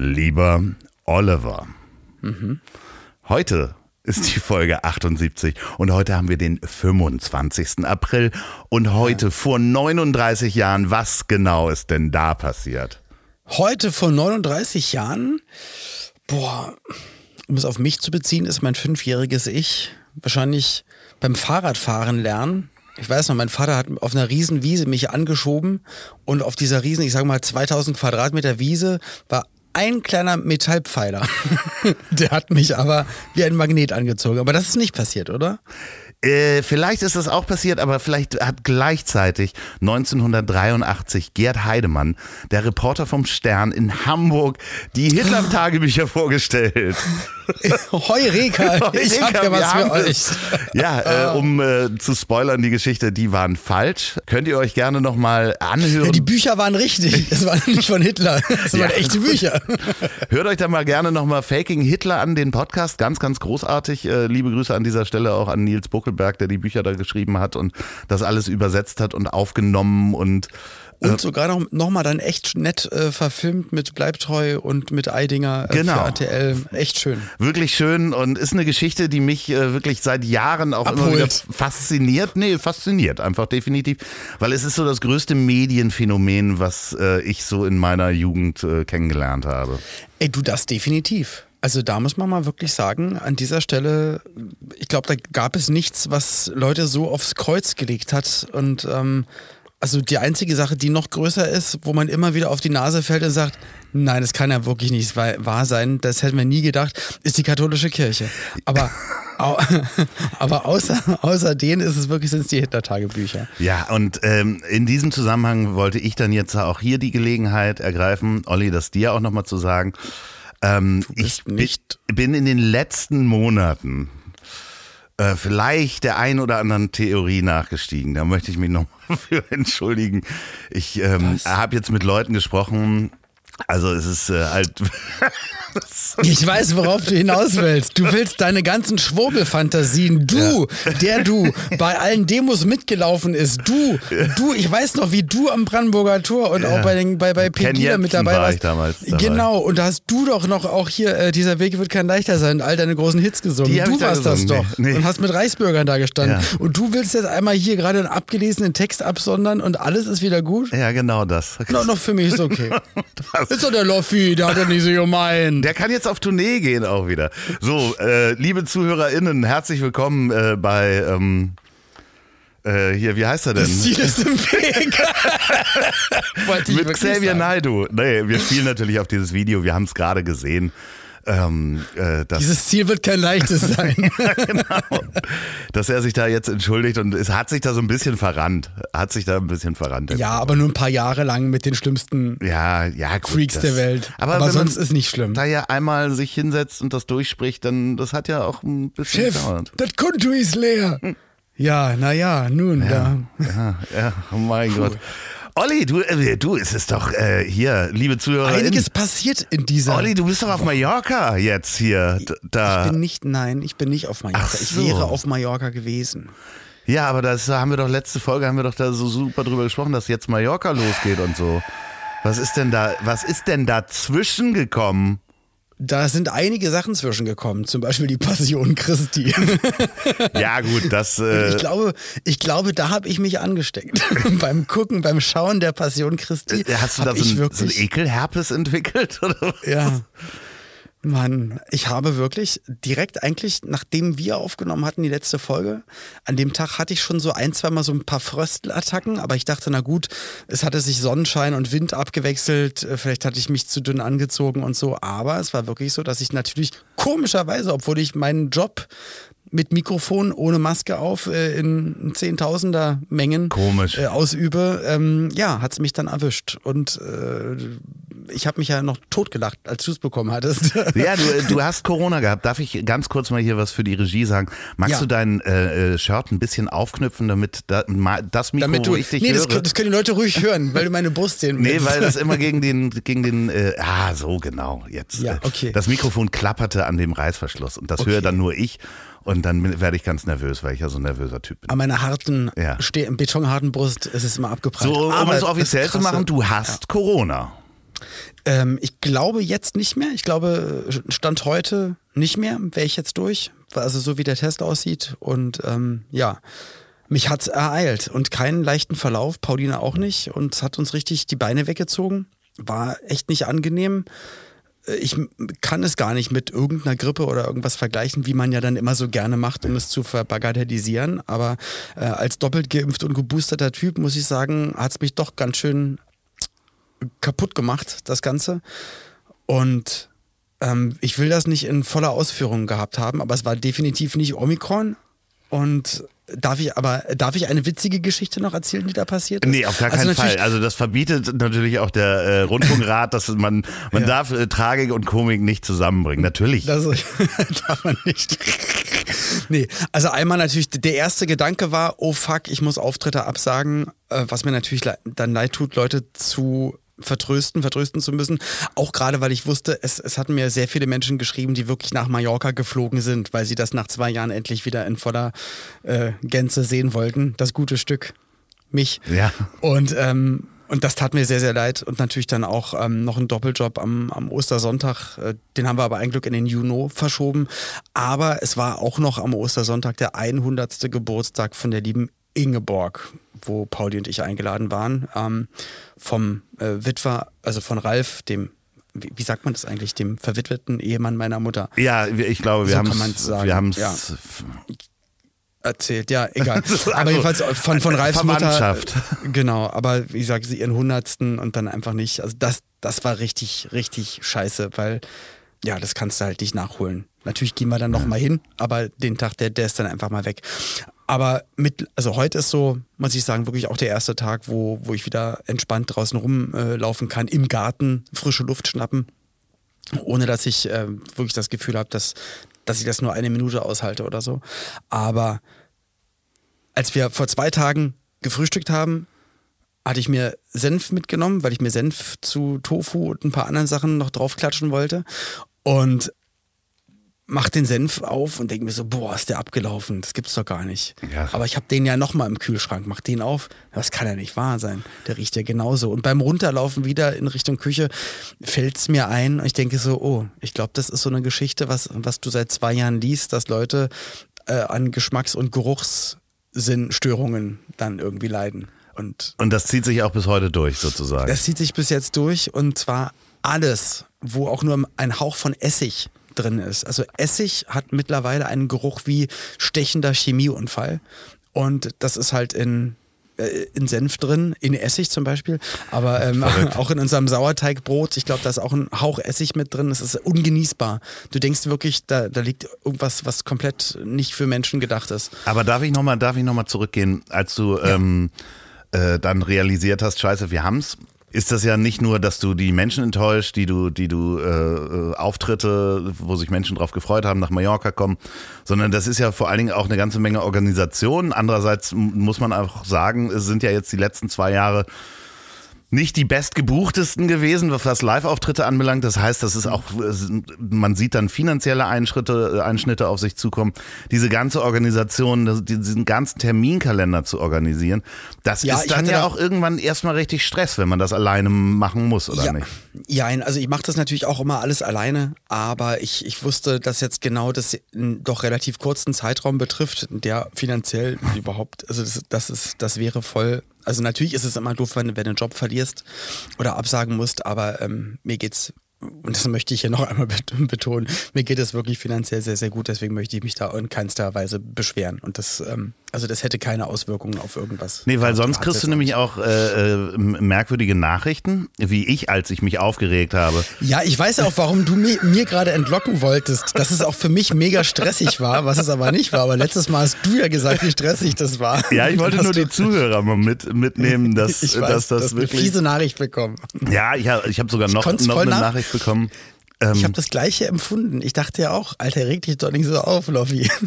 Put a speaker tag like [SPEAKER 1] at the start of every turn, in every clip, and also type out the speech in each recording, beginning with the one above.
[SPEAKER 1] Lieber Oliver. Heute ist die Folge 78 und heute haben wir den 25. April und heute vor 39 Jahren, was genau ist denn da passiert?
[SPEAKER 2] Heute vor 39 Jahren, boah, um es auf mich zu beziehen, ist mein fünfjähriges Ich wahrscheinlich beim Fahrradfahren lernen. Ich weiß noch, mein Vater hat auf einer riesen Wiese mich angeschoben und auf dieser riesen, ich sage mal 2000 Quadratmeter Wiese war ein kleiner Metallpfeiler. Der hat mich aber wie ein Magnet angezogen. Aber das ist nicht passiert, oder?
[SPEAKER 1] Äh, vielleicht ist das auch passiert, aber vielleicht hat gleichzeitig 1983 Gerd Heidemann, der Reporter vom Stern in Hamburg, die Hitler-Tagebücher vorgestellt.
[SPEAKER 2] Heureka, ich hab ja was für euch.
[SPEAKER 1] Ja, äh, um äh, zu spoilern, die Geschichte, die waren falsch. Könnt ihr euch gerne nochmal anhören.
[SPEAKER 2] Ja, die Bücher waren richtig. Das waren nicht von Hitler. Das waren
[SPEAKER 1] Ja.
[SPEAKER 2] echte Bücher.
[SPEAKER 1] Hört euch da mal gerne nochmal Faking Hitler an, den Podcast. Ganz, ganz großartig. Äh, liebe Grüße an dieser Stelle auch an Nils Buckelberg, der die Bücher da geschrieben hat und das alles übersetzt hat und aufgenommen und
[SPEAKER 2] Und sogar noch, noch mal dann echt nett äh, verfilmt mit Bleibtreu und mit Eidinger äh,
[SPEAKER 1] Genau.
[SPEAKER 2] für RTL. Echt schön.
[SPEAKER 1] wirklich schön und ist eine Geschichte, die mich äh, wirklich seit Jahren auch immer wieder
[SPEAKER 2] Abholt.
[SPEAKER 1] fasziniert. Nee, fasziniert einfach definitiv, weil es ist so das größte Medienphänomen, was äh, ich so in meiner Jugend äh, kennengelernt habe.
[SPEAKER 2] Ey, du, das definitiv. Also da muss man mal wirklich sagen, an dieser Stelle, ich glaube, da gab es nichts, was Leute so aufs Kreuz gelegt hat. Und ähm, also die einzige Sache, die noch größer ist, wo man immer wieder auf die Nase fällt und sagt, nein, das kann ja wirklich nicht wahr sein, das hätten wir nie gedacht, ist die katholische Kirche. Aber, au, aber außer, außer denen ist es wirklich, sind es die Hitler-Tagebücher.
[SPEAKER 1] Ja, und ähm, in diesem Zusammenhang wollte ich dann jetzt auch hier die Gelegenheit ergreifen, Olli, das dir auch nochmal zu sagen. Ähm, ich bin in den letzten Monaten äh, vielleicht der ein oder anderen Theorie nachgestiegen. Da möchte ich mich nochmal für entschuldigen. Ich ähm, habe jetzt mit Leuten gesprochen. Also es ist äh, halt
[SPEAKER 2] Ich weiß, worauf du hinaus willst. Du willst deine ganzen Schwurbelfantasien. Du, der du bei allen Demos mitgelaufen ist. Du, du, ich weiß noch, wie du am Brandenburger Tor und auch bei, den, bei, bei Pegida mit dabei
[SPEAKER 1] war
[SPEAKER 2] warst.
[SPEAKER 1] ich damals dabei.
[SPEAKER 2] Genau, und da hast du doch noch auch hier, äh, dieser Weg wird kein leichter sein, all deine großen Hits gesungen.
[SPEAKER 1] Die
[SPEAKER 2] Du
[SPEAKER 1] ich da
[SPEAKER 2] warst das doch.
[SPEAKER 1] Nee, nee.
[SPEAKER 2] Und hast mit Reichsbürgern da gestanden.
[SPEAKER 1] Ja.
[SPEAKER 2] Und du willst jetzt einmal hier gerade einen abgelesenen Text absondern und alles ist wieder gut?
[SPEAKER 1] ja genau das.
[SPEAKER 2] No, noch für mich ist okay.
[SPEAKER 1] Das-
[SPEAKER 2] ist doch der Loffi, der hat doch nicht so gemeint.
[SPEAKER 1] Der kann jetzt auf Tournee gehen auch wieder. So, äh, liebe ZuhörerInnen, herzlich willkommen äh, bei, ähm, äh, hier, wie heißt er denn?
[SPEAKER 2] Das Ziel ist im Weg.
[SPEAKER 1] Mit Xavier. Naidu. Nee, wir spielen natürlich auf dieses Video, wir haben es gerade gesehen. Ähm, äh,
[SPEAKER 2] Dieses Ziel wird kein leichtes sein.
[SPEAKER 1] genau, dass er sich da jetzt entschuldigt und es hat sich da so ein bisschen verrannt. Hat sich da ein bisschen verrannt.
[SPEAKER 2] ja, aber nur ein paar Jahre lang mit den schlimmsten
[SPEAKER 1] ja, ja gut,
[SPEAKER 2] Freaks
[SPEAKER 1] das-
[SPEAKER 2] der Welt.
[SPEAKER 1] Aber,
[SPEAKER 2] Aber sonst ist nicht schlimm.
[SPEAKER 1] Da ja einmal sich hinsetzt und das durchspricht, dann das hat ja auch ein bisschen
[SPEAKER 2] Chef,
[SPEAKER 1] gedauert.
[SPEAKER 2] das Konto ist leer. Ja, naja, nun, da.
[SPEAKER 1] Ja, ja, oh mein Gott. Olli, du, äh, du, es ist doch äh, hier, liebe Zuhörer.
[SPEAKER 2] Einiges passiert in dieser.
[SPEAKER 1] Olli, du bist doch auf Mallorca jetzt hier. Da.
[SPEAKER 2] ich bin nicht, nein, ich bin nicht auf Mallorca.
[SPEAKER 1] Ach
[SPEAKER 2] Ich
[SPEAKER 1] so.
[SPEAKER 2] wäre auf Mallorca gewesen.
[SPEAKER 1] Ja, aber das haben wir doch letzte Folge haben wir doch da so super drüber gesprochen, dass jetzt Mallorca losgeht und so. Was ist denn da, was ist denn dazwischen gekommen?
[SPEAKER 2] Da sind einige Sachen zwischengekommen, zum Beispiel die Passion Christi.
[SPEAKER 1] Ja, gut, das. Äh,
[SPEAKER 2] Ich glaube, ich glaube, da habe ich mich angesteckt. beim Gucken, beim Schauen der Passion Christi.
[SPEAKER 1] äh, hast du da so ein, so ein
[SPEAKER 2] wirklich,
[SPEAKER 1] Ekelherpes entwickelt? Oder? was?
[SPEAKER 2] Ja. Mann, ich habe wirklich direkt eigentlich, nachdem wir aufgenommen hatten, die letzte Folge, an dem Tag hatte ich schon so ein, zweimal so ein paar Fröstelattacken, aber ich dachte, na gut, es hatte sich Sonnenschein und Wind abgewechselt, äh, vielleicht hatte ich mich zu dünn angezogen und so, aber es war wirklich so, dass ich natürlich komischerweise, obwohl ich meinen Job mit Mikrofon ohne Maske auf äh, in Zehntausender Mengen
[SPEAKER 1] Komisch.
[SPEAKER 2] äh, ausübe, ähm, ja, hat es mich dann erwischt. Und äh, ich habe mich ja noch totgelacht, als du es bekommen hattest.
[SPEAKER 1] Ja, du, du hast Corona gehabt. Darf ich ganz kurz mal hier was für die Regie sagen? Magst
[SPEAKER 2] Ja.
[SPEAKER 1] du dein äh, äh, Shirt ein bisschen aufknüpfen, damit da, ma- das Mikro,
[SPEAKER 2] Damit du,
[SPEAKER 1] dich
[SPEAKER 2] nee, das,
[SPEAKER 1] höre?
[SPEAKER 2] können- das können die Leute ruhig hören, weil du meine Brust sehen
[SPEAKER 1] Nee,
[SPEAKER 2] willst.
[SPEAKER 1] weil das immer gegen den, gegen den, äh, ah, so genau, jetzt.
[SPEAKER 2] Ja,
[SPEAKER 1] äh,
[SPEAKER 2] okay.
[SPEAKER 1] Das Mikrofon klapperte an dem Reißverschluss und das höre dann nur ich und dann werde ich ganz nervös, weil ich ja so ein nervöser Typ bin.
[SPEAKER 2] An meiner harten,
[SPEAKER 1] Ja.
[SPEAKER 2] betonharten Brust ist es immer abgeprallt.
[SPEAKER 1] So, um
[SPEAKER 2] Aber
[SPEAKER 1] es offiziell zu machen, du hast Corona.
[SPEAKER 2] Ähm, ich glaube jetzt nicht mehr. Ich glaube, Stand heute nicht mehr. Wäre ich jetzt durch. Also so wie der Test aussieht. Und ähm, ja, mich hat's ereilt. Und keinen leichten Verlauf. Pauline auch nicht. Und es hat uns richtig die Beine weggezogen. War echt nicht angenehm. Äh, Ich kann es gar nicht mit irgendeiner Grippe oder irgendwas vergleichen, wie man ja dann immer so gerne macht, um es zu verbagatellisieren. Aber äh, als doppelt geimpft und geboosterter Typ, muss ich sagen, hat's mich doch ganz schön kaputt gemacht, das Ganze. Und ähm, ich will das nicht in voller Ausführung gehabt haben, aber es war definitiv nicht Omikron. Und darf ich aber, darf ich eine witzige Geschichte noch erzählen, die da passiert ist?
[SPEAKER 1] Nee, auf gar
[SPEAKER 2] Also
[SPEAKER 1] keinen Fall. Also das verbietet natürlich auch der äh, Rundfunkrat, dass man, man darf äh, Tragik und Komik nicht zusammenbringen. Natürlich.
[SPEAKER 2] Das darf man nicht. nee, also einmal natürlich, der erste Gedanke war, oh fuck, ich muss Auftritte absagen, äh, was mir natürlich le dann leid tut, Leute zu vertrösten, vertrösten zu müssen. Auch gerade, weil ich wusste, es, es hatten mir sehr viele Menschen geschrieben, die wirklich nach Mallorca geflogen sind, weil sie das nach zwei Jahren endlich wieder in voller äh, Gänze sehen wollten. Das gute Stück. Mich.
[SPEAKER 1] Ja.
[SPEAKER 2] Und, ähm, und das tat mir sehr, sehr leid. Und natürlich dann auch ähm, noch ein Doppeljob am, am Ostersonntag. Äh, den haben wir aber ein Glück in den Juni verschoben. Aber es war auch noch am Ostersonntag der 100. Geburtstag von der lieben Ingeborg, wo Pauli und ich eingeladen waren. Ähm, vom äh, Witwer, also von Ralf, dem, wie, wie sagt man das eigentlich, dem verwitweten Ehemann meiner Mutter.
[SPEAKER 1] Ja, ich glaube, wir
[SPEAKER 2] So
[SPEAKER 1] haben es
[SPEAKER 2] ja. erzählt, ja, egal.
[SPEAKER 1] Also,
[SPEAKER 2] aber jedenfalls von, von Ralfs Mutter.
[SPEAKER 1] Verwandtschaft.
[SPEAKER 2] Genau, aber wie gesagt, sie ihren hundertsten und dann einfach nicht. Also das, das war richtig, richtig scheiße, weil ja, das kannst du halt nicht nachholen. Natürlich gehen wir dann noch mal hin, aber den Tag, der, der ist dann einfach mal weg. Aber mit, also heute ist so, muss ich sagen, wirklich auch der erste Tag, wo, wo ich wieder entspannt draußen rumlaufen äh, kann, im Garten, frische Luft schnappen, ohne dass ich äh, wirklich das Gefühl habe, dass, dass ich das nur eine Minute aushalte oder so. Aber als wir vor zwei Tagen gefrühstückt haben, hatte ich mir Senf mitgenommen, weil ich mir Senf zu Tofu und ein paar anderen Sachen noch draufklatschen wollte. Und mach den Senf auf und denke mir so, boah, ist der abgelaufen, das gibt's doch gar nicht.
[SPEAKER 1] Ja.
[SPEAKER 2] Aber ich habe den ja nochmal im Kühlschrank, mach den auf, das kann ja nicht wahr sein. Der riecht ja genauso. Und beim Runterlaufen wieder in Richtung Küche fällt's mir ein und ich denke so, oh, ich glaube, das ist so eine Geschichte, was, was du seit zwei Jahren liest, dass Leute äh, an Geschmacks- und Geruchssinnstörungen dann irgendwie leiden. Und
[SPEAKER 1] Und das zieht sich auch bis heute durch, sozusagen.
[SPEAKER 2] das zieht sich bis jetzt durch und zwar alles, wo auch nur ein Hauch von Essig drin ist. Also Essig hat mittlerweile einen Geruch wie stechender Chemieunfall. Und das ist halt in, äh, in Senf drin, in Essig zum Beispiel, aber ähm, auch in unserem Sauerteigbrot. Ich glaube, da ist auch ein Hauch Essig mit drin. Es ist ungenießbar. Du denkst wirklich, da, da liegt irgendwas, was komplett nicht für Menschen gedacht ist.
[SPEAKER 1] Aber darf ich nochmal noch zurückgehen, als du ähm, äh, dann realisiert hast, scheiße, wir haben's. Ist das ja nicht nur, dass du die Menschen enttäuscht, die du, die du äh, äh, Auftritte, wo sich Menschen drauf gefreut haben, nach Mallorca kommen, sondern das ist ja vor allen Dingen auch eine ganze Menge Organisation. Andererseits muss man auch sagen, es sind ja jetzt die letzten zwei Jahre nicht die bestgebuchtesten gewesen, was Live-Auftritte anbelangt. Das heißt, das ist auch, man sieht dann finanzielle Einschritte, Einschnitte auf sich zukommen. Diese ganze Organisation, diesen ganzen Terminkalender zu organisieren, das
[SPEAKER 2] Ja,
[SPEAKER 1] ist dann ja auch irgendwann erstmal richtig Stress, wenn man das alleine machen muss, oder
[SPEAKER 2] ja.
[SPEAKER 1] nicht?
[SPEAKER 2] Ja, also ich mache das natürlich auch immer alles alleine, aber ich, ich wusste, dass jetzt genau das einen doch relativ kurzen Zeitraum betrifft, der finanziell überhaupt, also das, das ist, das wäre voll. Also natürlich ist es immer doof, wenn, wenn du einen Job verlierst oder absagen musst, aber ähm, mir geht's und das möchte ich hier noch einmal bet- betonen, mir geht es wirklich finanziell sehr, sehr gut, deswegen möchte ich mich da in keinster Weise beschweren. Und das, ähm, Also das hätte keine Auswirkungen auf irgendwas.
[SPEAKER 1] Nee, weil sonst kriegst du nämlich auch äh, äh, merkwürdige Nachrichten, wie ich, als ich mich aufgeregt habe.
[SPEAKER 2] Ja, ich weiß auch, warum du mir, mir gerade entlocken wolltest, dass es auch für mich mega stressig war, was es aber nicht war. Aber letztes Mal hast du ja gesagt, wie stressig das war.
[SPEAKER 1] Ja, ich wollte nur die Zuhörer mal mit, mitnehmen, dass,
[SPEAKER 2] ich weiß,
[SPEAKER 1] dass das
[SPEAKER 2] dass
[SPEAKER 1] wirklich.
[SPEAKER 2] eine fiese Nachricht bekommen.
[SPEAKER 1] Ja, ich habe ich hab sogar noch, noch eine
[SPEAKER 2] nach-
[SPEAKER 1] Nachricht bekommen. Ähm,
[SPEAKER 2] Ich habe das Gleiche empfunden. Ich dachte ja auch, Alter, reg dich doch nicht so auf, Loffi.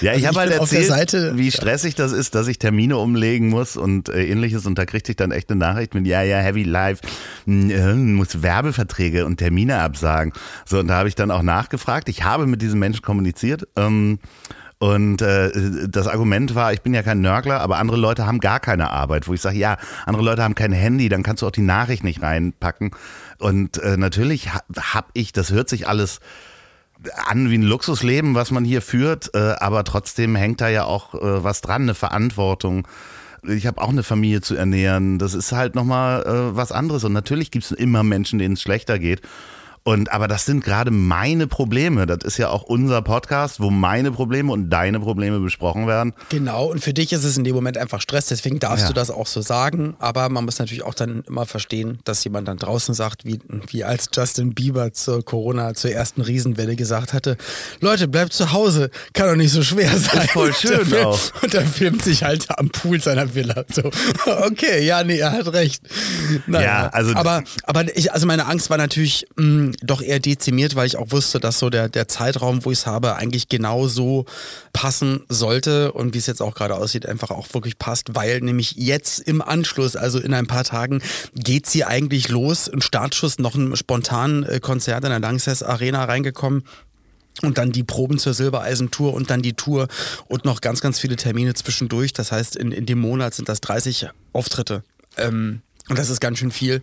[SPEAKER 1] Ja, ich
[SPEAKER 2] Also
[SPEAKER 1] habe halt erzählt,
[SPEAKER 2] Seite-
[SPEAKER 1] wie stressig das ist, dass ich Termine umlegen muss und äh, ähnliches und da kriegte ich dann echt eine Nachricht mit, ja, ja, Heavy Life, mh, äh, muss Werbeverträge und Termine absagen. So, und da habe ich dann auch nachgefragt. Ich habe mit diesen Menschen kommuniziert. Ähm, und äh, das Argument war, ich bin ja kein Nörgler, aber andere Leute haben gar keine Arbeit, wo ich sage, ja, andere Leute haben kein Handy, dann kannst du auch die Nachricht nicht reinpacken. Und äh, natürlich ha, habe ich, das hört sich alles an wie ein Luxusleben, was man hier führt, äh, aber trotzdem hängt da ja auch äh, was dran, eine Verantwortung. Ich habe auch eine Familie zu ernähren. Das ist halt nochmal äh, was anderes. Und natürlich gibt es immer Menschen, denen es schlechter geht. Und aber das sind gerade meine Probleme. Das ist ja auch unser Podcast, wo meine Probleme und deine Probleme besprochen werden.
[SPEAKER 2] Genau, und für dich ist es in dem Moment einfach Stress, deswegen darfst
[SPEAKER 1] Ja.
[SPEAKER 2] du das auch so sagen. Aber man muss natürlich auch dann immer verstehen, dass jemand dann draußen sagt, wie, wie als Justin Bieber zur Corona, zur ersten Riesenwelle gesagt hatte, Leute, bleibt zu Hause, kann doch nicht so schwer sein.
[SPEAKER 1] voll schön
[SPEAKER 2] und
[SPEAKER 1] auch.
[SPEAKER 2] Und der filmt sich halt am Pool seiner Villa. So, okay, ja, nee, er hat recht. Naja,
[SPEAKER 1] Ja, also-
[SPEAKER 2] aber, aber ich, also meine Angst war natürlich mh, doch eher dezimiert, weil ich auch wusste, dass so der, der Zeitraum, wo ich es habe, eigentlich genau so passen sollte und wie es jetzt auch gerade aussieht, einfach auch wirklich passt, weil nämlich jetzt im Anschluss, also in ein paar Tagen, geht sie eigentlich los. Ein Startschuss, noch ein spontan äh, Konzert in der Langsess Arena reingekommen. Und dann die Proben zur Silbereisen-Tour und dann die Tour und noch ganz, ganz viele Termine zwischendurch. Das heißt, in, in dem Monat sind das 30 Auftritte. Ähm, und das ist ganz schön viel.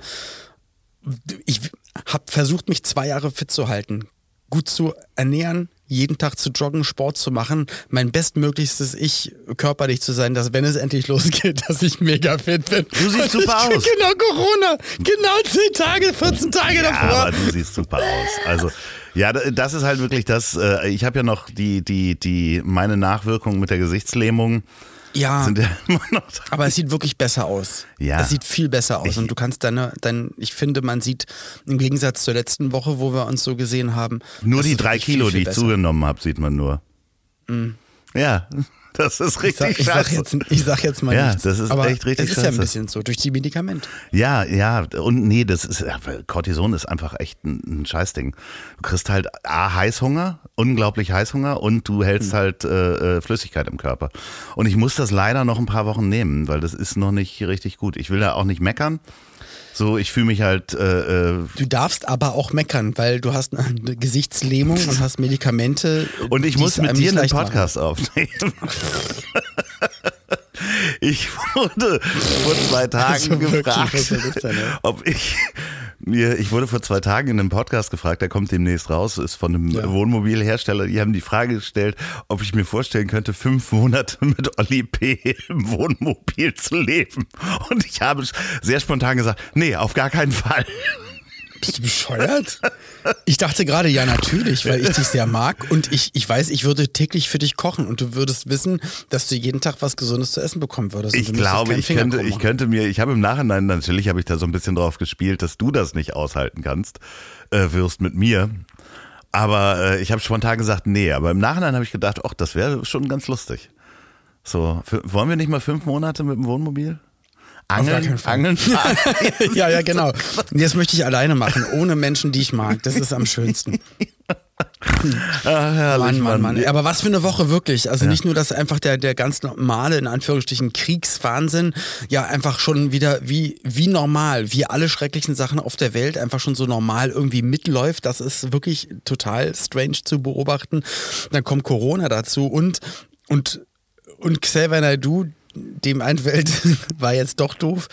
[SPEAKER 2] Ich habe versucht, mich zwei Jahre fit zu halten, gut zu ernähren, jeden Tag zu joggen, Sport zu machen, mein bestmöglichstes Ich körperlich zu sein, dass wenn es endlich losgeht, dass ich mega fit bin.
[SPEAKER 1] Du siehst
[SPEAKER 2] Und
[SPEAKER 1] super
[SPEAKER 2] ich,
[SPEAKER 1] aus.
[SPEAKER 2] Genau, Corona. Genau 10 Tage, 14 Tage
[SPEAKER 1] Ja,
[SPEAKER 2] davor.
[SPEAKER 1] aber du siehst super aus. Also ja, da- das ist halt wirklich das. Äh, ich habe ja noch die die die meine Nachwirkungen mit der Gesichtslähmung
[SPEAKER 2] Ja.
[SPEAKER 1] sind ja immer noch. da.
[SPEAKER 2] Aber es sieht wirklich besser aus.
[SPEAKER 1] Ja.
[SPEAKER 2] Es sieht viel besser aus.
[SPEAKER 1] Ich-
[SPEAKER 2] und du kannst deine, dein, ich finde, man sieht im Gegensatz zur letzten Woche, wo wir uns so gesehen haben.
[SPEAKER 1] Nur die drei
[SPEAKER 2] wirklich viel,
[SPEAKER 1] Kilo,
[SPEAKER 2] viel
[SPEAKER 1] die ich
[SPEAKER 2] besser.
[SPEAKER 1] zugenommen habe, sieht man nur. Ja, das ist
[SPEAKER 2] Ich sag,
[SPEAKER 1] richtig
[SPEAKER 2] ich, sag
[SPEAKER 1] scheiße.
[SPEAKER 2] jetzt, ich sag jetzt mal
[SPEAKER 1] Ja,
[SPEAKER 2] nichts.
[SPEAKER 1] das ist
[SPEAKER 2] aber
[SPEAKER 1] echt richtig
[SPEAKER 2] Es ist ja ein
[SPEAKER 1] scheiße.
[SPEAKER 2] bisschen so, durch die Medikamente.
[SPEAKER 1] Ja, ja, und nee, das ist, Cortison ist einfach echt ein, ein Scheißding. Du kriegst halt A, Heißhunger, unglaublich Heißhunger und du hältst
[SPEAKER 2] Hm.
[SPEAKER 1] halt äh, äh, Flüssigkeit im Körper. Und ich muss das leider noch ein paar Wochen nehmen, weil das ist noch nicht richtig gut. Ich will da auch nicht meckern. So, ich fühle mich halt, äh, äh,
[SPEAKER 2] Du darfst aber auch meckern, weil du hast eine Gesichtslähmung und hast Medikamente.
[SPEAKER 1] und ich muss mit dir einen
[SPEAKER 2] leicht machen.
[SPEAKER 1] Podcast aufnehmen. Ich wurde vor zwei Tagen
[SPEAKER 2] Also
[SPEAKER 1] gefragt,
[SPEAKER 2] ey?
[SPEAKER 1] ob ich mir, ich wurde vor zwei Tagen in einem Podcast gefragt, der kommt demnächst raus, ist von einem
[SPEAKER 2] Ja.
[SPEAKER 1] Wohnmobilhersteller. Die haben die Frage gestellt, ob ich mir vorstellen könnte, fünf Monate mit Olli P. im Wohnmobil zu leben. Und ich habe sehr spontan gesagt, nee, auf gar keinen Fall.
[SPEAKER 2] Bist du bescheuert? Ich dachte gerade, ja, natürlich, weil ich dich sehr mag und ich, ich weiß, ich würde täglich für dich kochen und du würdest wissen, dass du jeden Tag was Gesundes zu essen bekommen würdest. und
[SPEAKER 1] Ich glaube, ich könnte, ich könnte mir, ich habe im Nachhinein, natürlich habe ich da so ein bisschen drauf gespielt, dass du das nicht aushalten kannst, äh, wirst mit mir. Aber äh, ich habe spontan gesagt, nee, aber im Nachhinein habe ich gedacht, ach, das wäre schon ganz lustig. So, für, wollen wir nicht mal fünf Monate mit dem Wohnmobil? Angeln. Angeln fahren?
[SPEAKER 2] ja, ja, genau. Und das möchte ich alleine machen, ohne Menschen, die ich mag. Das ist am schönsten.
[SPEAKER 1] Ach, herrlich,
[SPEAKER 2] Mann, Mann, Mann. Aber was für eine Woche wirklich. Also nicht nur, dass einfach der, der ganz normale, in Anführungsstrichen, Kriegswahnsinn ja einfach schon wieder wie, wie normal, wie alle schrecklichen Sachen auf der Welt einfach schon so normal irgendwie mitläuft. Das ist wirklich total strange zu beobachten. Dann kommt Corona dazu und, und, und Xavier Naidoo, dem einfällt, war jetzt doch doof.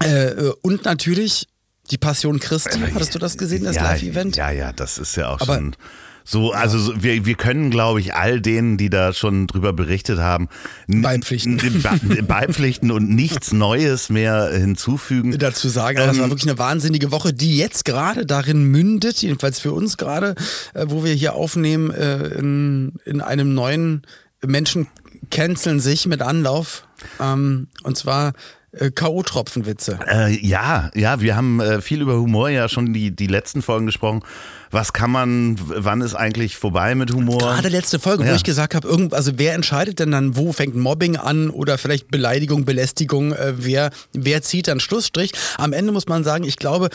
[SPEAKER 2] Äh, und natürlich die Passion Christi. Hattest du das gesehen, das
[SPEAKER 1] ja,
[SPEAKER 2] Live-Event?
[SPEAKER 1] Ja, ja, das ist ja auch
[SPEAKER 2] Aber-
[SPEAKER 1] schon so, also so, wir, wir können, glaube ich, all denen, die da schon drüber berichtet haben,
[SPEAKER 2] Beipflichten.
[SPEAKER 1] beipflichten und nichts Neues mehr hinzufügen.
[SPEAKER 2] dazu sagen.
[SPEAKER 1] Ähm,
[SPEAKER 2] war wirklich eine wahnsinnige Woche, die jetzt gerade darin mündet, jedenfalls für uns gerade, äh, wo wir hier aufnehmen, äh, in, in einem neuen Menschen canceln sich mit Anlauf. Ähm, und zwar äh, K.O.-Tropfenwitze.
[SPEAKER 1] Äh, ja, ja, wir haben äh, viel über Humor ja schon die, die letzten Folgen gesprochen. Was kann man, wann ist eigentlich vorbei mit Humor?
[SPEAKER 2] Gerade letzte Folge,
[SPEAKER 1] Ja.
[SPEAKER 2] wo ich gesagt habe, irgend, also wer entscheidet denn dann, wo fängt Mobbing an oder vielleicht Beleidigung, Belästigung, äh, wer, wer zieht dann Schlussstrich? Am Ende muss man sagen, ich glaube,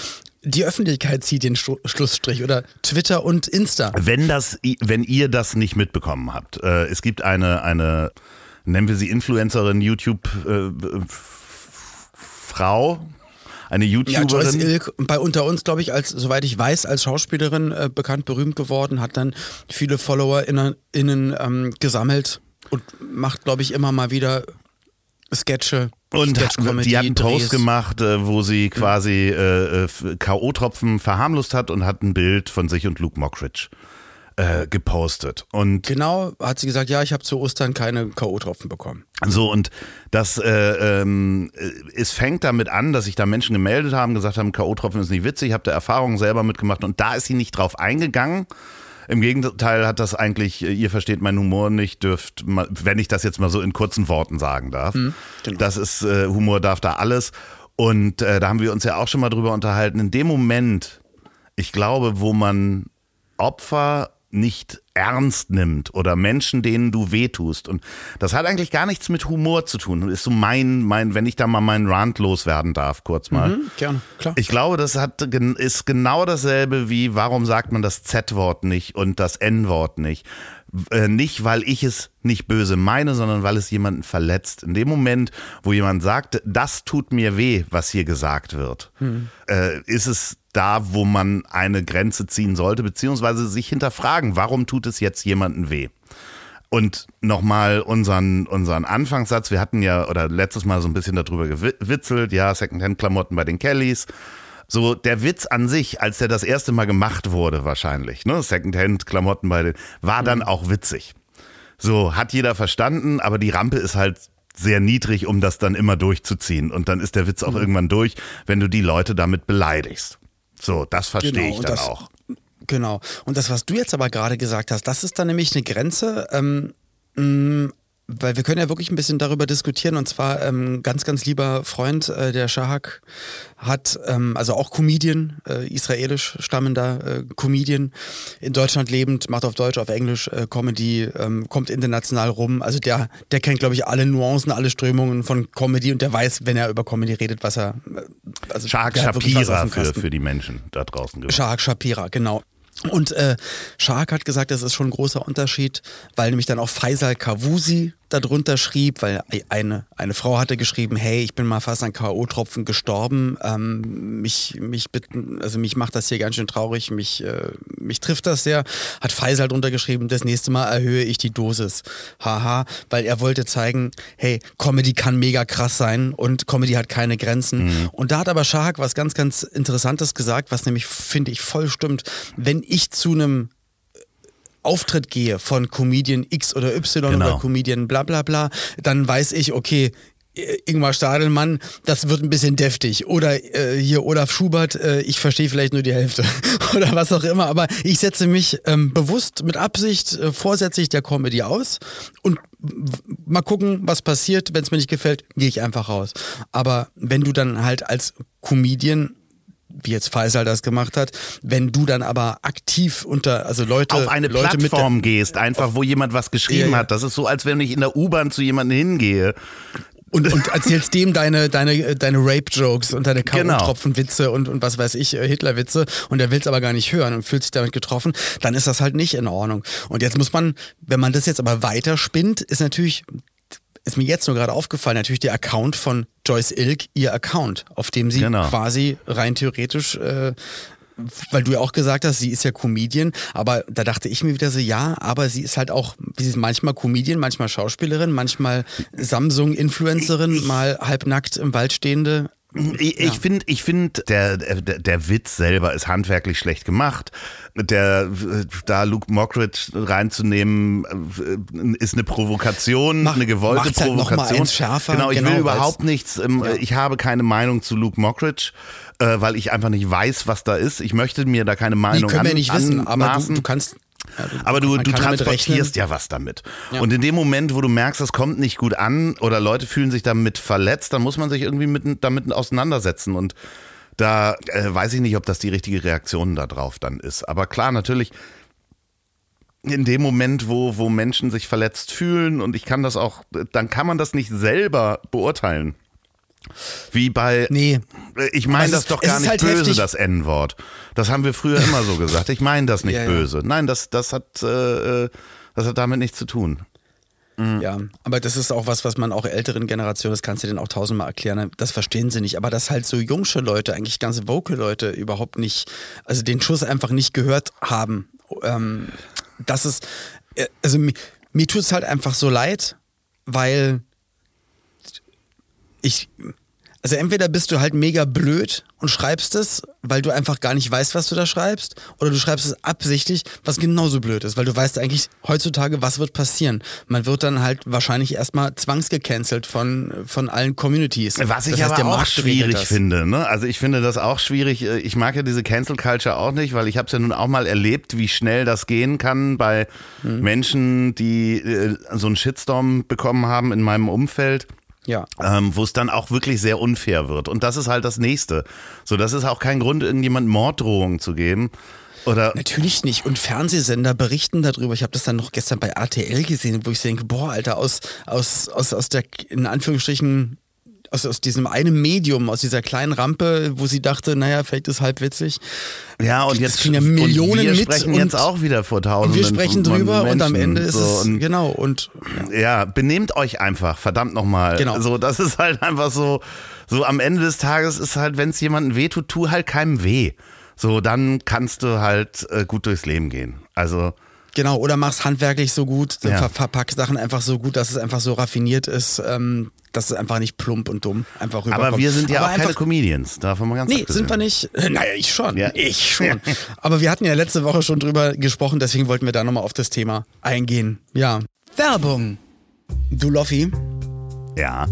[SPEAKER 2] die Öffentlichkeit zieht den Stru- Schlussstrich oder Twitter und Insta.
[SPEAKER 1] Wenn das, wenn ihr das nicht mitbekommen habt, äh, es gibt eine, eine, nennen wir sie Influencerin, YouTube äh, Frau, eine
[SPEAKER 2] Ja, Joyce
[SPEAKER 1] YouTuberin.
[SPEAKER 2] Ilk, bei unter uns, glaube ich, als, soweit ich weiß, als Schauspielerin äh, bekannt, berühmt geworden, hat dann viele Follower innen, innen ähm, gesammelt und macht, glaube ich, immer mal wieder Sketche.
[SPEAKER 1] Und die hat einen Post gemacht, äh, wo sie quasi äh, äh, K.O.-Tropfen verharmlost hat und hat ein Bild von sich und Luke Mockridge äh, gepostet. Und
[SPEAKER 2] Genau, hat sie gesagt, ja, ich habe zu Ostern keine K.O.-Tropfen bekommen.
[SPEAKER 1] So, und das, äh, ähm, äh, es fängt damit an, dass sich da Menschen gemeldet haben, gesagt haben, K.O.-Tropfen ist nicht witzig, ich habe da Erfahrungen selber mitgemacht und da ist sie nicht drauf eingegangen. Im Gegenteil hat das eigentlich, äh, ihr versteht meinen Humor nicht, dürft, wenn ich das jetzt mal so in kurzen Worten sagen darf.
[SPEAKER 2] genau.
[SPEAKER 1] Das ist, äh, Humor darf da alles. Und äh, da haben wir uns ja auch schon mal drüber unterhalten. In dem Moment, ich glaube, wo man Opfer nicht ernst nimmt oder Menschen, denen du wehtust. Und das hat eigentlich gar nichts mit Humor zu tun. Ist so mein, mein, wenn ich da mal meinen Rant loswerden darf, kurz mal.
[SPEAKER 2] Hm, gerne, klar.
[SPEAKER 1] Ich glaube, das hat, ist genau dasselbe wie, warum sagt man das Z-Wort nicht und das N-Wort nicht? Äh, nicht, weil ich es nicht böse meine, sondern weil es jemanden verletzt. In dem Moment, wo jemand sagt, das tut mir weh, was hier gesagt wird, äh, ist es da, wo man eine Grenze ziehen sollte, beziehungsweise sich hinterfragen, warum tut es jetzt jemanden weh? Und nochmal unseren, unseren Anfangssatz. Wir hatten ja, oder letztes Mal so ein bisschen darüber gewitzelt, ja, Secondhand-Klamotten bei den Kellys. So, der Witz an sich, als der das erste Mal gemacht wurde, wahrscheinlich, ne, Secondhand-Klamotten bei den, war dann auch witzig. So, hat jeder verstanden, aber die Rampe ist halt sehr niedrig, um das dann immer durchzuziehen. Und dann ist der Witz auch irgendwann durch, wenn du die Leute damit beleidigst. So, das verstehe
[SPEAKER 2] Genau,
[SPEAKER 1] ich dann
[SPEAKER 2] das-
[SPEAKER 1] auch.
[SPEAKER 2] Genau. Und das, was du jetzt aber gerade gesagt hast, das ist dann nämlich eine Grenze, ähm, mh, weil wir können ja wirklich ein bisschen darüber diskutieren. Und zwar ähm, ganz, ganz lieber Freund, äh, der Shahak, hat, ähm, also auch Comedian, äh, israelisch stammender äh, Comedian, in Deutschland lebend, macht auf Deutsch, auf Englisch äh, Comedy, ähm, kommt international rum. Also der, der kennt, glaube ich, alle Nuancen, alle Strömungen von Comedy und der weiß, wenn er über Comedy redet, was er. äh, Also auf
[SPEAKER 1] Shapira für, für die Menschen da draußen.
[SPEAKER 2] Shahak Shapira, genau. Und äh, Shahak hat gesagt, das ist schon ein großer Unterschied, weil nämlich dann auch Faisal Kavusi darunter schrieb, weil eine, eine Frau hatte geschrieben, hey, ich bin mal fast an K.O.-Tropfen gestorben, ähm, mich, mich, bitten- also mich macht das hier ganz schön traurig, mich, äh, mich trifft das sehr, hat Faisal drunter geschrieben, das nächste Mal erhöhe ich die Dosis. Haha, weil er wollte zeigen, hey, Comedy kann mega krass sein und Comedy hat keine Grenzen. Und da hat aber Shahak was ganz, ganz Interessantes gesagt, was nämlich, finde ich, voll stimmt. Wenn ich zu einem Auftritt gehe von Comedian X oder Y
[SPEAKER 1] Genau.
[SPEAKER 2] oder Comedian bla bla bla, dann weiß ich, okay, äh, Ingmar Stadelmann, das wird ein bisschen deftig. Oder äh, hier Olaf Schubert, äh, ich verstehe vielleicht nur die Hälfte. oder was auch immer. Aber ich setze mich ähm, bewusst mit Absicht äh, vorsätzlich der Comedy aus und mal gucken, was passiert. Wenn es mir nicht gefällt, gehe ich einfach raus. Aber wenn du dann halt als Comedian wie jetzt Faisal das gemacht hat, wenn du dann aber aktiv unter, also Leute,
[SPEAKER 1] auf eine
[SPEAKER 2] Leute mit der,
[SPEAKER 1] Plattform gehst, einfach wo jemand was geschrieben
[SPEAKER 2] Ja,
[SPEAKER 1] hat. Das ist so, als wenn ich in der U-Bahn zu jemandem hingehe.
[SPEAKER 2] und, und erzählst dem deine, deine, deine Rape-Jokes und deine
[SPEAKER 1] Genau.
[SPEAKER 2] K.O.-Tropfen-Witze und, und was weiß ich, äh, Hitler-Witze und der will es aber gar nicht hören und fühlt sich damit getroffen, dann ist das halt nicht in Ordnung. Und jetzt muss man, wenn man das jetzt aber weiterspinnt, ist natürlich, ist mir jetzt nur gerade aufgefallen, natürlich der Account von Joyce Ilk, ihr Account, auf dem sie
[SPEAKER 1] Genau.
[SPEAKER 2] quasi rein theoretisch äh, weil du ja auch gesagt hast, sie ist ja Comedian, aber da dachte ich mir wieder so, ja, aber sie ist halt auch, wie sie ist manchmal Comedian, manchmal Schauspielerin, manchmal Samsung-Influencerin, mal halbnackt im Wald stehende.
[SPEAKER 1] Ich, ich finde, ich find, der, der, der Witz selber ist handwerklich schlecht gemacht. Der, da Luke Mockridge reinzunehmen, äh, ist eine Provokation,
[SPEAKER 2] Mach-
[SPEAKER 1] eine gewollte
[SPEAKER 2] halt noch mal
[SPEAKER 1] Provokation.
[SPEAKER 2] eins schärfer,
[SPEAKER 1] genau, ich
[SPEAKER 2] genau,
[SPEAKER 1] will überhaupt nichts. Ähm, Ich habe keine Meinung zu Luke Mockridge, äh, weil ich einfach nicht weiß, was da ist. Ich möchte mir da keine
[SPEAKER 2] Die
[SPEAKER 1] Meinung
[SPEAKER 2] können wir
[SPEAKER 1] an,
[SPEAKER 2] nicht wissen, aber du, du kannst Ja, du,
[SPEAKER 1] Aber du, du transportierst ja was damit.
[SPEAKER 2] Ja.
[SPEAKER 1] Und in dem Moment, wo du merkst, das kommt nicht gut an oder Leute fühlen sich damit verletzt, dann muss man sich irgendwie mit, damit auseinandersetzen. Und da äh, weiß ich nicht, ob das die richtige Reaktion darauf dann ist. Aber klar, natürlich in dem Moment, wo, wo Menschen sich verletzt fühlen und ich kann das auch, dann kann man das nicht selber beurteilen. Wie bei,
[SPEAKER 2] Nee.
[SPEAKER 1] ich meine das
[SPEAKER 2] ist-
[SPEAKER 1] doch gar nicht
[SPEAKER 2] halt
[SPEAKER 1] böse,
[SPEAKER 2] heftig.
[SPEAKER 1] das N-Wort. Das haben wir früher immer so gesagt. Ich meine das nicht
[SPEAKER 2] Ja,
[SPEAKER 1] böse. Nein, das, das, hat, äh, äh, das hat damit nichts zu tun.
[SPEAKER 2] Ja, aber das ist auch was, was man auch älteren Generationen, das kannst du denen auch tausendmal erklären, das verstehen sie nicht. Aber dass halt so jungsche Leute, eigentlich ganze Vocal-Leute überhaupt nicht, also den Schuss einfach nicht gehört haben. Ähm, das ist, äh, also mir, mir tut es halt einfach so leid, weil ich, also entweder bist du halt mega blöd und schreibst es, weil du einfach gar nicht weißt, was du da schreibst, oder du schreibst es absichtlich, was genauso blöd ist, weil du weißt eigentlich heutzutage, was wird passieren. Man wird dann halt wahrscheinlich erstmal zwangsgecancelt von, von allen Communities.
[SPEAKER 1] Was ich
[SPEAKER 2] Das heißt,
[SPEAKER 1] aber auch
[SPEAKER 2] Markt
[SPEAKER 1] schwierig finde. Ne? Also ich finde das auch schwierig. Äh, Ich mag ja diese Cancel Culture auch nicht, weil ich habe es ja nun auch mal erlebt, wie schnell das gehen kann bei
[SPEAKER 2] Mhm.
[SPEAKER 1] Menschen, die äh, so einen Shitstorm bekommen haben in meinem Umfeld.
[SPEAKER 2] Ja.
[SPEAKER 1] ähm, wo es dann auch wirklich sehr unfair wird. Und das ist halt das Nächste. So, das ist auch kein Grund, irgendjemand Morddrohungen zu geben. Oder
[SPEAKER 2] Natürlich nicht. Und Fernsehsender berichten darüber. Ich habe das dann noch gestern bei RTL gesehen, wo ich denke, boah, Alter, aus, aus, aus, aus der, in Anführungsstrichen, aus, aus diesem einen Medium, aus dieser kleinen Rampe, wo sie dachte, naja, vielleicht ist halb witzig.
[SPEAKER 1] ja, und jetzt
[SPEAKER 2] kriegen ja
[SPEAKER 1] und
[SPEAKER 2] Millionen
[SPEAKER 1] wir
[SPEAKER 2] mit
[SPEAKER 1] sprechen
[SPEAKER 2] und-
[SPEAKER 1] jetzt auch wieder vor
[SPEAKER 2] Und
[SPEAKER 1] Tausenden.
[SPEAKER 2] wir sprechen drüber und am
[SPEAKER 1] Menschen.
[SPEAKER 2] Ende ist
[SPEAKER 1] so,
[SPEAKER 2] es, genau, und
[SPEAKER 1] Ja, benehmt euch einfach, verdammt nochmal.
[SPEAKER 2] Genau.
[SPEAKER 1] So, das ist halt einfach so, so am Ende des Tages ist halt, wenn es jemandem weh tut, tu halt keinem weh. So, dann kannst du halt äh, gut durchs Leben gehen. Also,
[SPEAKER 2] Genau, oder mach's handwerklich so gut,
[SPEAKER 1] Ja.
[SPEAKER 2] ver verpack Sachen einfach so gut, dass es einfach so raffiniert ist, ähm, dass es einfach nicht plump und dumm einfach rüberkommt.
[SPEAKER 1] aber wir sind ja
[SPEAKER 2] Aber
[SPEAKER 1] auch keine
[SPEAKER 2] einfach,
[SPEAKER 1] Comedians, davon mal ganz
[SPEAKER 2] Nee,
[SPEAKER 1] abgesehen.
[SPEAKER 2] sind wir nicht. Äh, Naja, ich schon.
[SPEAKER 1] Ja.
[SPEAKER 2] Ich schon. Aber wir hatten ja letzte Woche schon drüber gesprochen, deswegen wollten wir da nochmal auf das Thema eingehen. Ja. Werbung. Du Loffi,
[SPEAKER 1] Ja.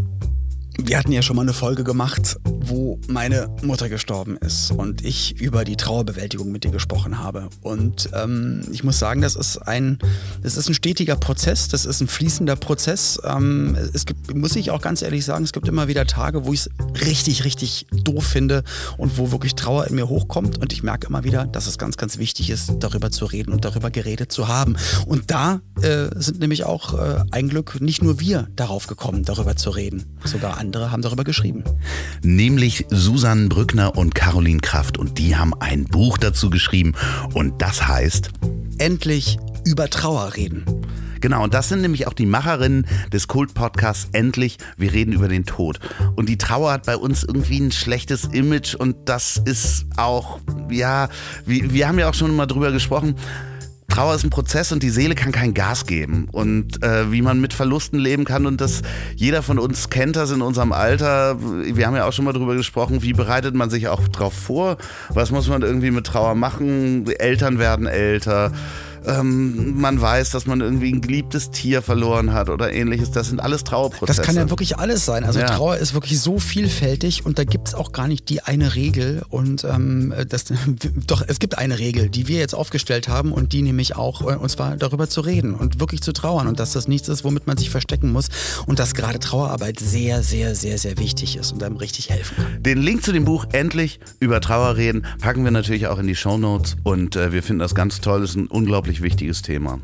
[SPEAKER 2] Wir hatten ja schon mal eine Folge gemacht, wo meine Mutter gestorben ist und ich über die Trauerbewältigung mit dir gesprochen habe. Und ähm, ich muss sagen, das ist ein, das ist ein stetiger Prozess, das ist ein fließender Prozess. Ähm, es gibt, muss ich auch ganz ehrlich sagen, es gibt immer wieder Tage, wo ich es richtig, richtig doof finde und wo wirklich Trauer in mir hochkommt. Und ich merke immer wieder, dass es ganz, ganz wichtig ist, darüber zu reden und darüber geredet zu haben. Und da äh, sind nämlich auch äh, ein Glück nicht nur wir darauf gekommen, darüber zu reden. Sogar andere haben darüber geschrieben.
[SPEAKER 1] Nämlich Susan Brückner und Caroline Kraft. Und die haben ein Buch dazu geschrieben. Und das heißt,
[SPEAKER 2] Endlich über Trauer reden.
[SPEAKER 1] Genau, und das sind nämlich auch die Macherinnen des Kult-Podcasts Endlich, wir reden über den Tod. Und die Trauer hat bei uns irgendwie ein schlechtes Image und das ist auch, ja, wir, wir haben ja auch schon mal drüber gesprochen. Trauer ist ein Prozess und die Seele kann kein Gas geben. Und äh, wie man mit Verlusten leben kann und das jeder von uns kennt das in unserem Alter. Wir haben ja auch schon mal drüber gesprochen, wie bereitet man sich auch drauf vor? Was muss man irgendwie mit Trauer machen? Eltern werden älter ähm, man weiß, dass man irgendwie ein geliebtes Tier verloren hat oder ähnliches. Das sind alles Trauerprozesse.
[SPEAKER 2] Das kann ja wirklich alles sein. Also
[SPEAKER 1] Ja.
[SPEAKER 2] Trauer ist wirklich so vielfältig und da gibt es auch gar nicht die eine Regel. Und ähm, das, doch, es gibt eine Regel, die wir jetzt aufgestellt haben und die nämlich auch, äh, und zwar darüber zu reden und wirklich zu trauern und dass das nichts ist, womit man sich verstecken muss und dass gerade Trauerarbeit sehr, sehr, sehr, sehr wichtig ist und einem richtig helfen kann.
[SPEAKER 1] Den Link zu dem Buch Endlich über Trauer reden packen wir natürlich auch in die Shownotes und äh, wir finden das ganz toll. Ist ein unglaublich wichtiges Thema.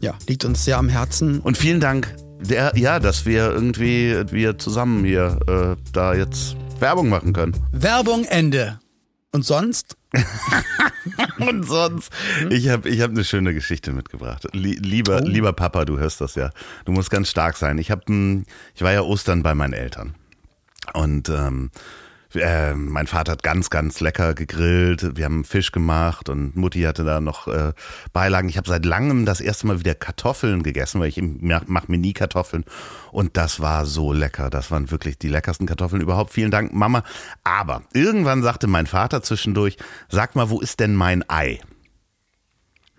[SPEAKER 2] Ja, liegt uns sehr am Herzen.
[SPEAKER 1] Und vielen Dank, der, ja, dass wir irgendwie wir zusammen hier äh, da jetzt Werbung machen können.
[SPEAKER 2] Werbung Ende. Und sonst?
[SPEAKER 1] Und sonst, ich habe ich hab eine schöne Geschichte mitgebracht. Lie- Lieber,
[SPEAKER 2] Oh.
[SPEAKER 1] lieber Papa, du hörst das ja. Du musst ganz stark sein. Ich, hab, hm, ich war ja Ostern bei meinen Eltern. Und ähm, äh, mein Vater hat ganz, ganz lecker gegrillt. Wir haben Fisch gemacht und Mutti hatte da noch äh, Beilagen. Ich habe seit langem das erste Mal wieder Kartoffeln gegessen, weil ich mach, mach mir nie Kartoffeln. Und das war so lecker. Das waren wirklich die leckersten Kartoffeln überhaupt. Vielen Dank, Mama. Aber irgendwann sagte mein Vater zwischendurch, sag mal, wo ist denn mein Ei?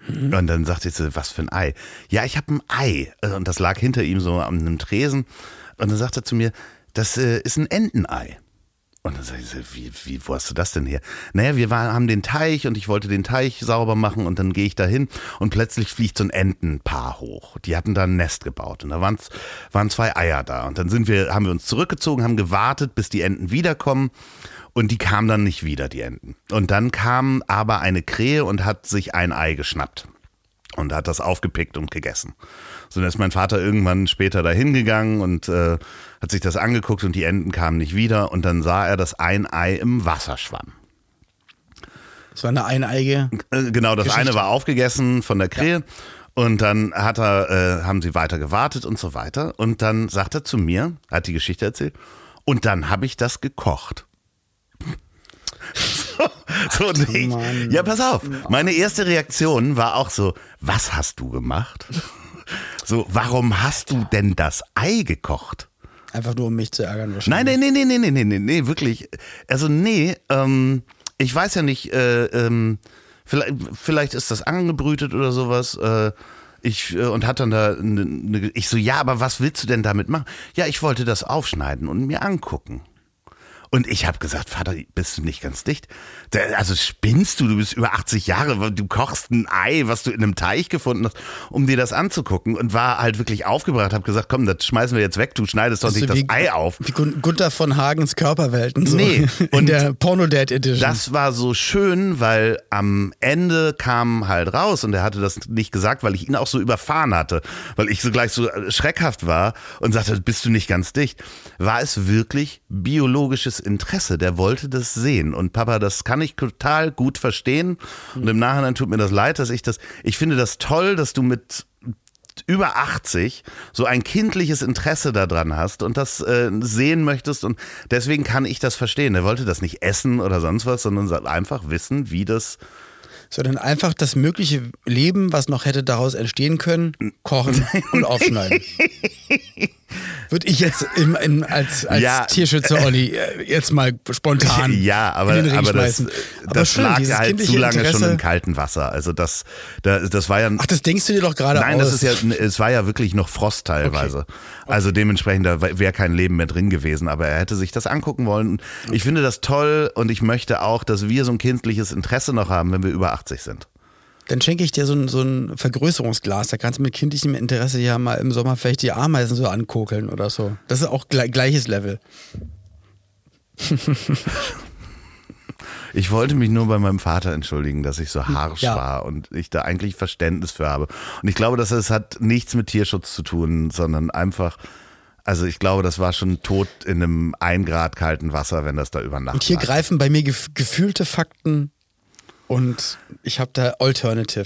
[SPEAKER 1] Und dann sagte ich so, was für ein Ei? Ja, ich habe ein Ei. Und das lag hinter ihm so an einem Tresen. Und dann sagte er zu mir, das äh, ist ein Entenei. Und dann sag ich so, wie, wie, wo hast du das denn her? Naja, wir waren, haben den Teich und ich wollte den Teich sauber machen und dann gehe ich da hin und plötzlich fliegt so ein Entenpaar hoch. Die hatten da ein Nest gebaut und da waren, waren zwei Eier da. Und dann sind wir, haben wir uns zurückgezogen, haben gewartet, bis die Enten wiederkommen. Und die kamen dann nicht wieder, die Enten. Und dann kam aber eine Krähe und hat sich ein Ei geschnappt und hat das aufgepickt und gegessen. So dann ist mein Vater irgendwann später dahin gegangen und äh, hat sich das angeguckt und die Enten kamen nicht wieder und dann sah er, dass ein Ei im Wasser schwamm.
[SPEAKER 2] Das war eine eineige.
[SPEAKER 1] Äh, Genau, das
[SPEAKER 2] Geschichte.
[SPEAKER 1] eine war aufgegessen von der Krähe. Und dann hat er, äh, haben sie weiter gewartet und so weiter. Und dann sagt er zu mir, hat die Geschichte erzählt, und dann habe ich das gekocht. so,
[SPEAKER 2] Mann.
[SPEAKER 1] ja, pass auf. Meine erste Reaktion war auch so, was hast du gemacht? So, warum hast du denn das Ei gekocht?
[SPEAKER 2] Einfach nur, um mich zu ärgern
[SPEAKER 1] Nein,
[SPEAKER 2] wahrscheinlich.
[SPEAKER 1] nein, nein, nein, nein, nein, nein, nee, wirklich. Also nee, ähm, ich weiß ja nicht, äh, ähm, vielleicht, vielleicht ist das angebrütet oder sowas. Äh, ich äh, und hat dann da ne, ne, ich so ja, aber was willst du denn damit machen? Ja, ich wollte das aufschneiden und mir angucken. Und ich habe gesagt, Vater, bist du nicht ganz dicht? Also spinnst du, du bist über 80 Jahre, du kochst ein Ei, was du in einem Teich gefunden hast, um dir das anzugucken und war halt wirklich aufgebracht, habe gesagt, komm, das schmeißen wir jetzt weg, du schneidest doch nicht das
[SPEAKER 2] wie-
[SPEAKER 1] Ei auf.
[SPEAKER 2] Wie Gun- Gunther von Hagens Körperwelten. So.
[SPEAKER 1] Nee,
[SPEAKER 2] In
[SPEAKER 1] und
[SPEAKER 2] der Porno-Dad Edition.
[SPEAKER 1] Das war so schön, weil am Ende kam halt raus und er hatte das nicht gesagt, weil ich ihn auch so überfahren hatte, weil ich so gleich so schreckhaft war und sagte, bist du nicht ganz dicht. War es wirklich biologisches Interesse? Der wollte das sehen und Papa, das kann ich total gut verstehen und im Nachhinein tut mir das leid, dass ich das, ich finde das toll, dass du mit über 80 so ein kindliches Interesse daran hast und das äh, sehen möchtest und deswegen kann ich das verstehen. Er wollte das nicht essen oder sonst was, sondern einfach wissen, wie das
[SPEAKER 2] Sondern einfach das mögliche Leben, was noch hätte daraus entstehen können, kochen und aufschneiden. Würde ich jetzt im, im, als, als
[SPEAKER 1] Ja.
[SPEAKER 2] Tierschützer Olli äh, jetzt mal spontan
[SPEAKER 1] ja, aber,
[SPEAKER 2] in den Ring
[SPEAKER 1] aber das,
[SPEAKER 2] schmeißen. Aber
[SPEAKER 1] das
[SPEAKER 2] schön,
[SPEAKER 1] lag halt zu lange schon
[SPEAKER 2] Interesse.
[SPEAKER 1] im kalten Wasser. Also das, das, das war ja
[SPEAKER 2] Ach, das denkst du dir doch gerade
[SPEAKER 1] Nein,
[SPEAKER 2] aus.
[SPEAKER 1] das ist ja, es war ja wirklich noch Frost teilweise. Also dementsprechend, da wäre kein Leben mehr drin gewesen, aber er hätte sich das angucken wollen. Ich finde das toll und ich möchte auch, dass wir so ein kindliches Interesse noch haben, wenn wir über 80 sind.
[SPEAKER 2] Dann schenke ich dir so ein, so ein Vergrößerungsglas. Da kannst du mit kindlichem Interesse ja mal im Sommer vielleicht die Ameisen so ankokeln oder so. Das ist auch gle gleiches Level.
[SPEAKER 1] Ich wollte mich nur bei meinem Vater entschuldigen, dass ich so harsch
[SPEAKER 2] Ja.
[SPEAKER 1] war und ich da eigentlich Verständnis für habe. Und ich glaube, dass es hat nichts mit Tierschutz zu tun, sondern einfach, also ich glaube, das war schon tot in einem ein Grad kalten Wasser, wenn das da über Nacht
[SPEAKER 2] Und hier
[SPEAKER 1] lag.
[SPEAKER 2] greifen bei mir gef gefühlte Fakten und ich habe da Alternative.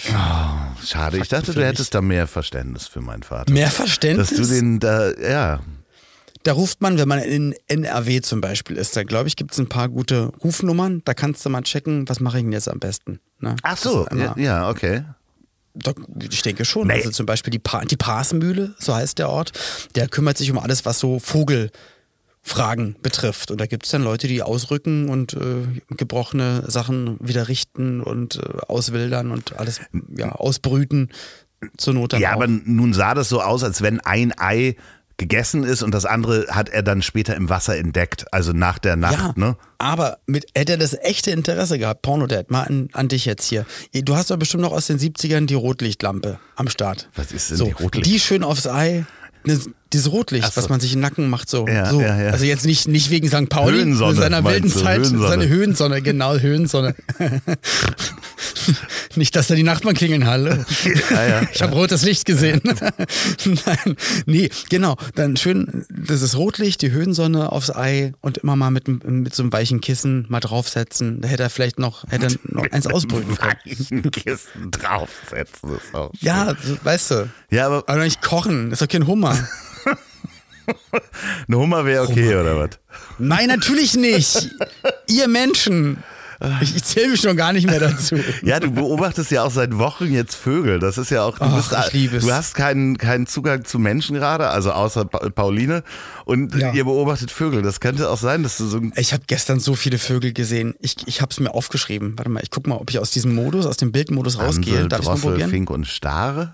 [SPEAKER 1] Schade, ich dachte, du
[SPEAKER 2] mich.
[SPEAKER 1] hättest da mehr Verständnis für meinen Vater.
[SPEAKER 2] Mehr
[SPEAKER 1] Dass
[SPEAKER 2] Verständnis?
[SPEAKER 1] du den da, ja.
[SPEAKER 2] Da ruft man, wenn man in NRW zum Beispiel ist, da glaube ich, gibt es ein paar gute Rufnummern. Da kannst du mal checken, was mache ich denn jetzt am besten. Ne?
[SPEAKER 1] Ach so, ja, ja, okay.
[SPEAKER 2] Doch, ich denke schon.
[SPEAKER 1] Nee.
[SPEAKER 2] Also zum Beispiel die, pa die Parsmühle, so heißt der Ort, der kümmert sich um alles, was so Vogelfragen betrifft. Und da gibt es dann Leute, die ausrücken und äh, gebrochene Sachen wieder richten und äh, auswildern und alles ja, ausbrüten. Zur Not dann
[SPEAKER 1] Ja,
[SPEAKER 2] auch.
[SPEAKER 1] aber nun sah das so aus, als wenn ein Ei gegessen ist und das andere hat er dann später im Wasser entdeckt, also nach der Nacht,
[SPEAKER 2] Ja,
[SPEAKER 1] ne?
[SPEAKER 2] aber mit, hätte er das echte Interesse gehabt, Pornodad, mal an, an dich jetzt hier. Du hast doch bestimmt noch aus den 70ern die Rotlichtlampe am Start.
[SPEAKER 1] Was ist denn
[SPEAKER 2] so,
[SPEAKER 1] die Rotlicht-
[SPEAKER 2] Die schön aufs Ei. Ne, dieses Rotlicht,
[SPEAKER 1] so.
[SPEAKER 2] was man sich in den Nacken macht, so.
[SPEAKER 1] Ja,
[SPEAKER 2] so.
[SPEAKER 1] ja, ja.
[SPEAKER 2] Also jetzt nicht, nicht wegen St. Pauli,
[SPEAKER 1] Höhensonne,
[SPEAKER 2] in seiner wilden
[SPEAKER 1] du?
[SPEAKER 2] Zeit,
[SPEAKER 1] Höhensonne.
[SPEAKER 2] seine Höhensonne, genau, Höhensonne. nicht, dass da die Nachbarn klingeln.
[SPEAKER 1] Ja, ja.
[SPEAKER 2] Ich habe rotes Licht gesehen. Nein, nee, genau. Dann schön das ist Rotlicht, die Höhensonne aufs Ei und immer mal mit, mit so einem weichen Kissen mal draufsetzen. Da hätte er vielleicht noch, hätte er noch eins ausbrüten können.
[SPEAKER 1] Weichen Kissen draufsetzen ist auch.
[SPEAKER 2] Ja, so, weißt du.
[SPEAKER 1] Ja, aber
[SPEAKER 2] Aber nicht kochen, ist doch kein Hummer.
[SPEAKER 1] Eine Hummer wäre okay, oder was?
[SPEAKER 2] Nein, natürlich nicht. Ihr Menschen. Ich, ich zähle mich schon gar nicht mehr dazu.
[SPEAKER 1] Ja, du beobachtest ja auch seit Wochen jetzt Vögel. Das ist ja auch, du,
[SPEAKER 2] Ach,
[SPEAKER 1] bist, du hast keinen, keinen Zugang zu Menschen gerade, also außer Pa- Pauline. Und
[SPEAKER 2] Ja.
[SPEAKER 1] ihr beobachtet Vögel. Das könnte auch sein, dass du so ein
[SPEAKER 2] Ich habe gestern so viele Vögel gesehen. Ich, ich habe es mir aufgeschrieben. Warte mal, ich guck mal, ob ich aus diesem Modus, aus dem Bildmodus rausgehe.
[SPEAKER 1] Amsel,
[SPEAKER 2] Darf ich mal
[SPEAKER 1] Drossel,
[SPEAKER 2] probieren?
[SPEAKER 1] Fink und Stare.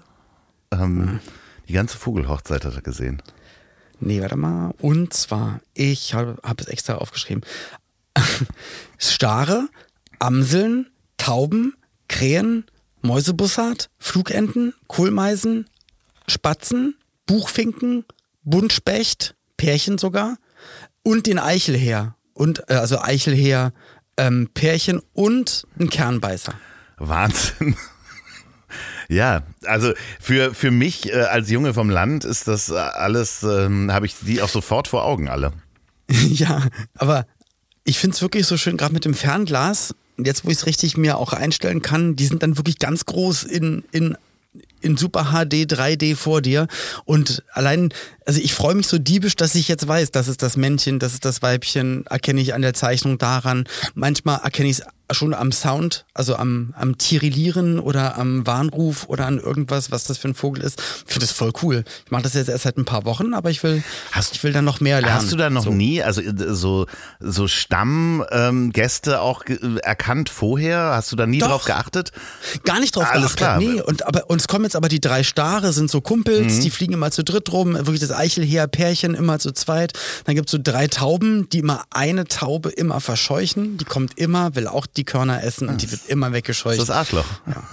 [SPEAKER 1] Ähm, Die ganze Vogelhochzeit hat er gesehen.
[SPEAKER 2] Nee, warte mal. Und zwar, ich habe hab es extra aufgeschrieben. Stare, Amseln, Tauben, Krähen, Mäusebussard, Flugenten, Kohlmeisen, Spatzen, Buchfinken, Buntspecht, Pärchen sogar und den Eichelheer. Und, äh, also Eichelheer, ähm, Pärchen und ein Kernbeißer.
[SPEAKER 1] Wahnsinn. Ja, also für, für mich äh, als Junge vom Land ist das äh, alles, ähm, habe ich die auch sofort vor Augen alle.
[SPEAKER 2] ja, aber ich finde es wirklich so schön, gerade mit dem Fernglas, jetzt wo ich es richtig mir auch einstellen kann, die sind dann wirklich ganz groß in, in in Super HD 3D vor dir und allein, also ich freue mich so diebisch, dass ich jetzt weiß, das ist das Männchen, das ist das Weibchen, erkenne ich an der Zeichnung daran. Manchmal erkenne ich es schon am Sound, also am, am Tirillieren oder am Warnruf oder an irgendwas, was das für ein Vogel ist. Ich finde das voll cool. Ich mache das jetzt erst seit ein paar Wochen, aber ich will,
[SPEAKER 1] Hast-
[SPEAKER 2] ich will dann noch mehr lernen.
[SPEAKER 1] Hast du da noch
[SPEAKER 2] so.
[SPEAKER 1] nie, also so, so Stammgäste auch ge- erkannt vorher? Hast du da nie
[SPEAKER 2] Doch.
[SPEAKER 1] drauf geachtet?
[SPEAKER 2] Gar nicht drauf
[SPEAKER 1] Alles
[SPEAKER 2] geachtet.
[SPEAKER 1] klar.
[SPEAKER 2] Nee, und, aber, und es kommen jetzt aber die drei Stare, sind so Kumpels, die fliegen immer zu dritt rum, wirklich das Eichelheer, Pärchen immer zu zweit. Dann gibt es so drei Tauben, die immer eine Taube immer verscheuchen. Die kommt immer, will auch die Körner essen und die wird immer weggescheucht.
[SPEAKER 1] Das Arschloch.
[SPEAKER 2] Ja,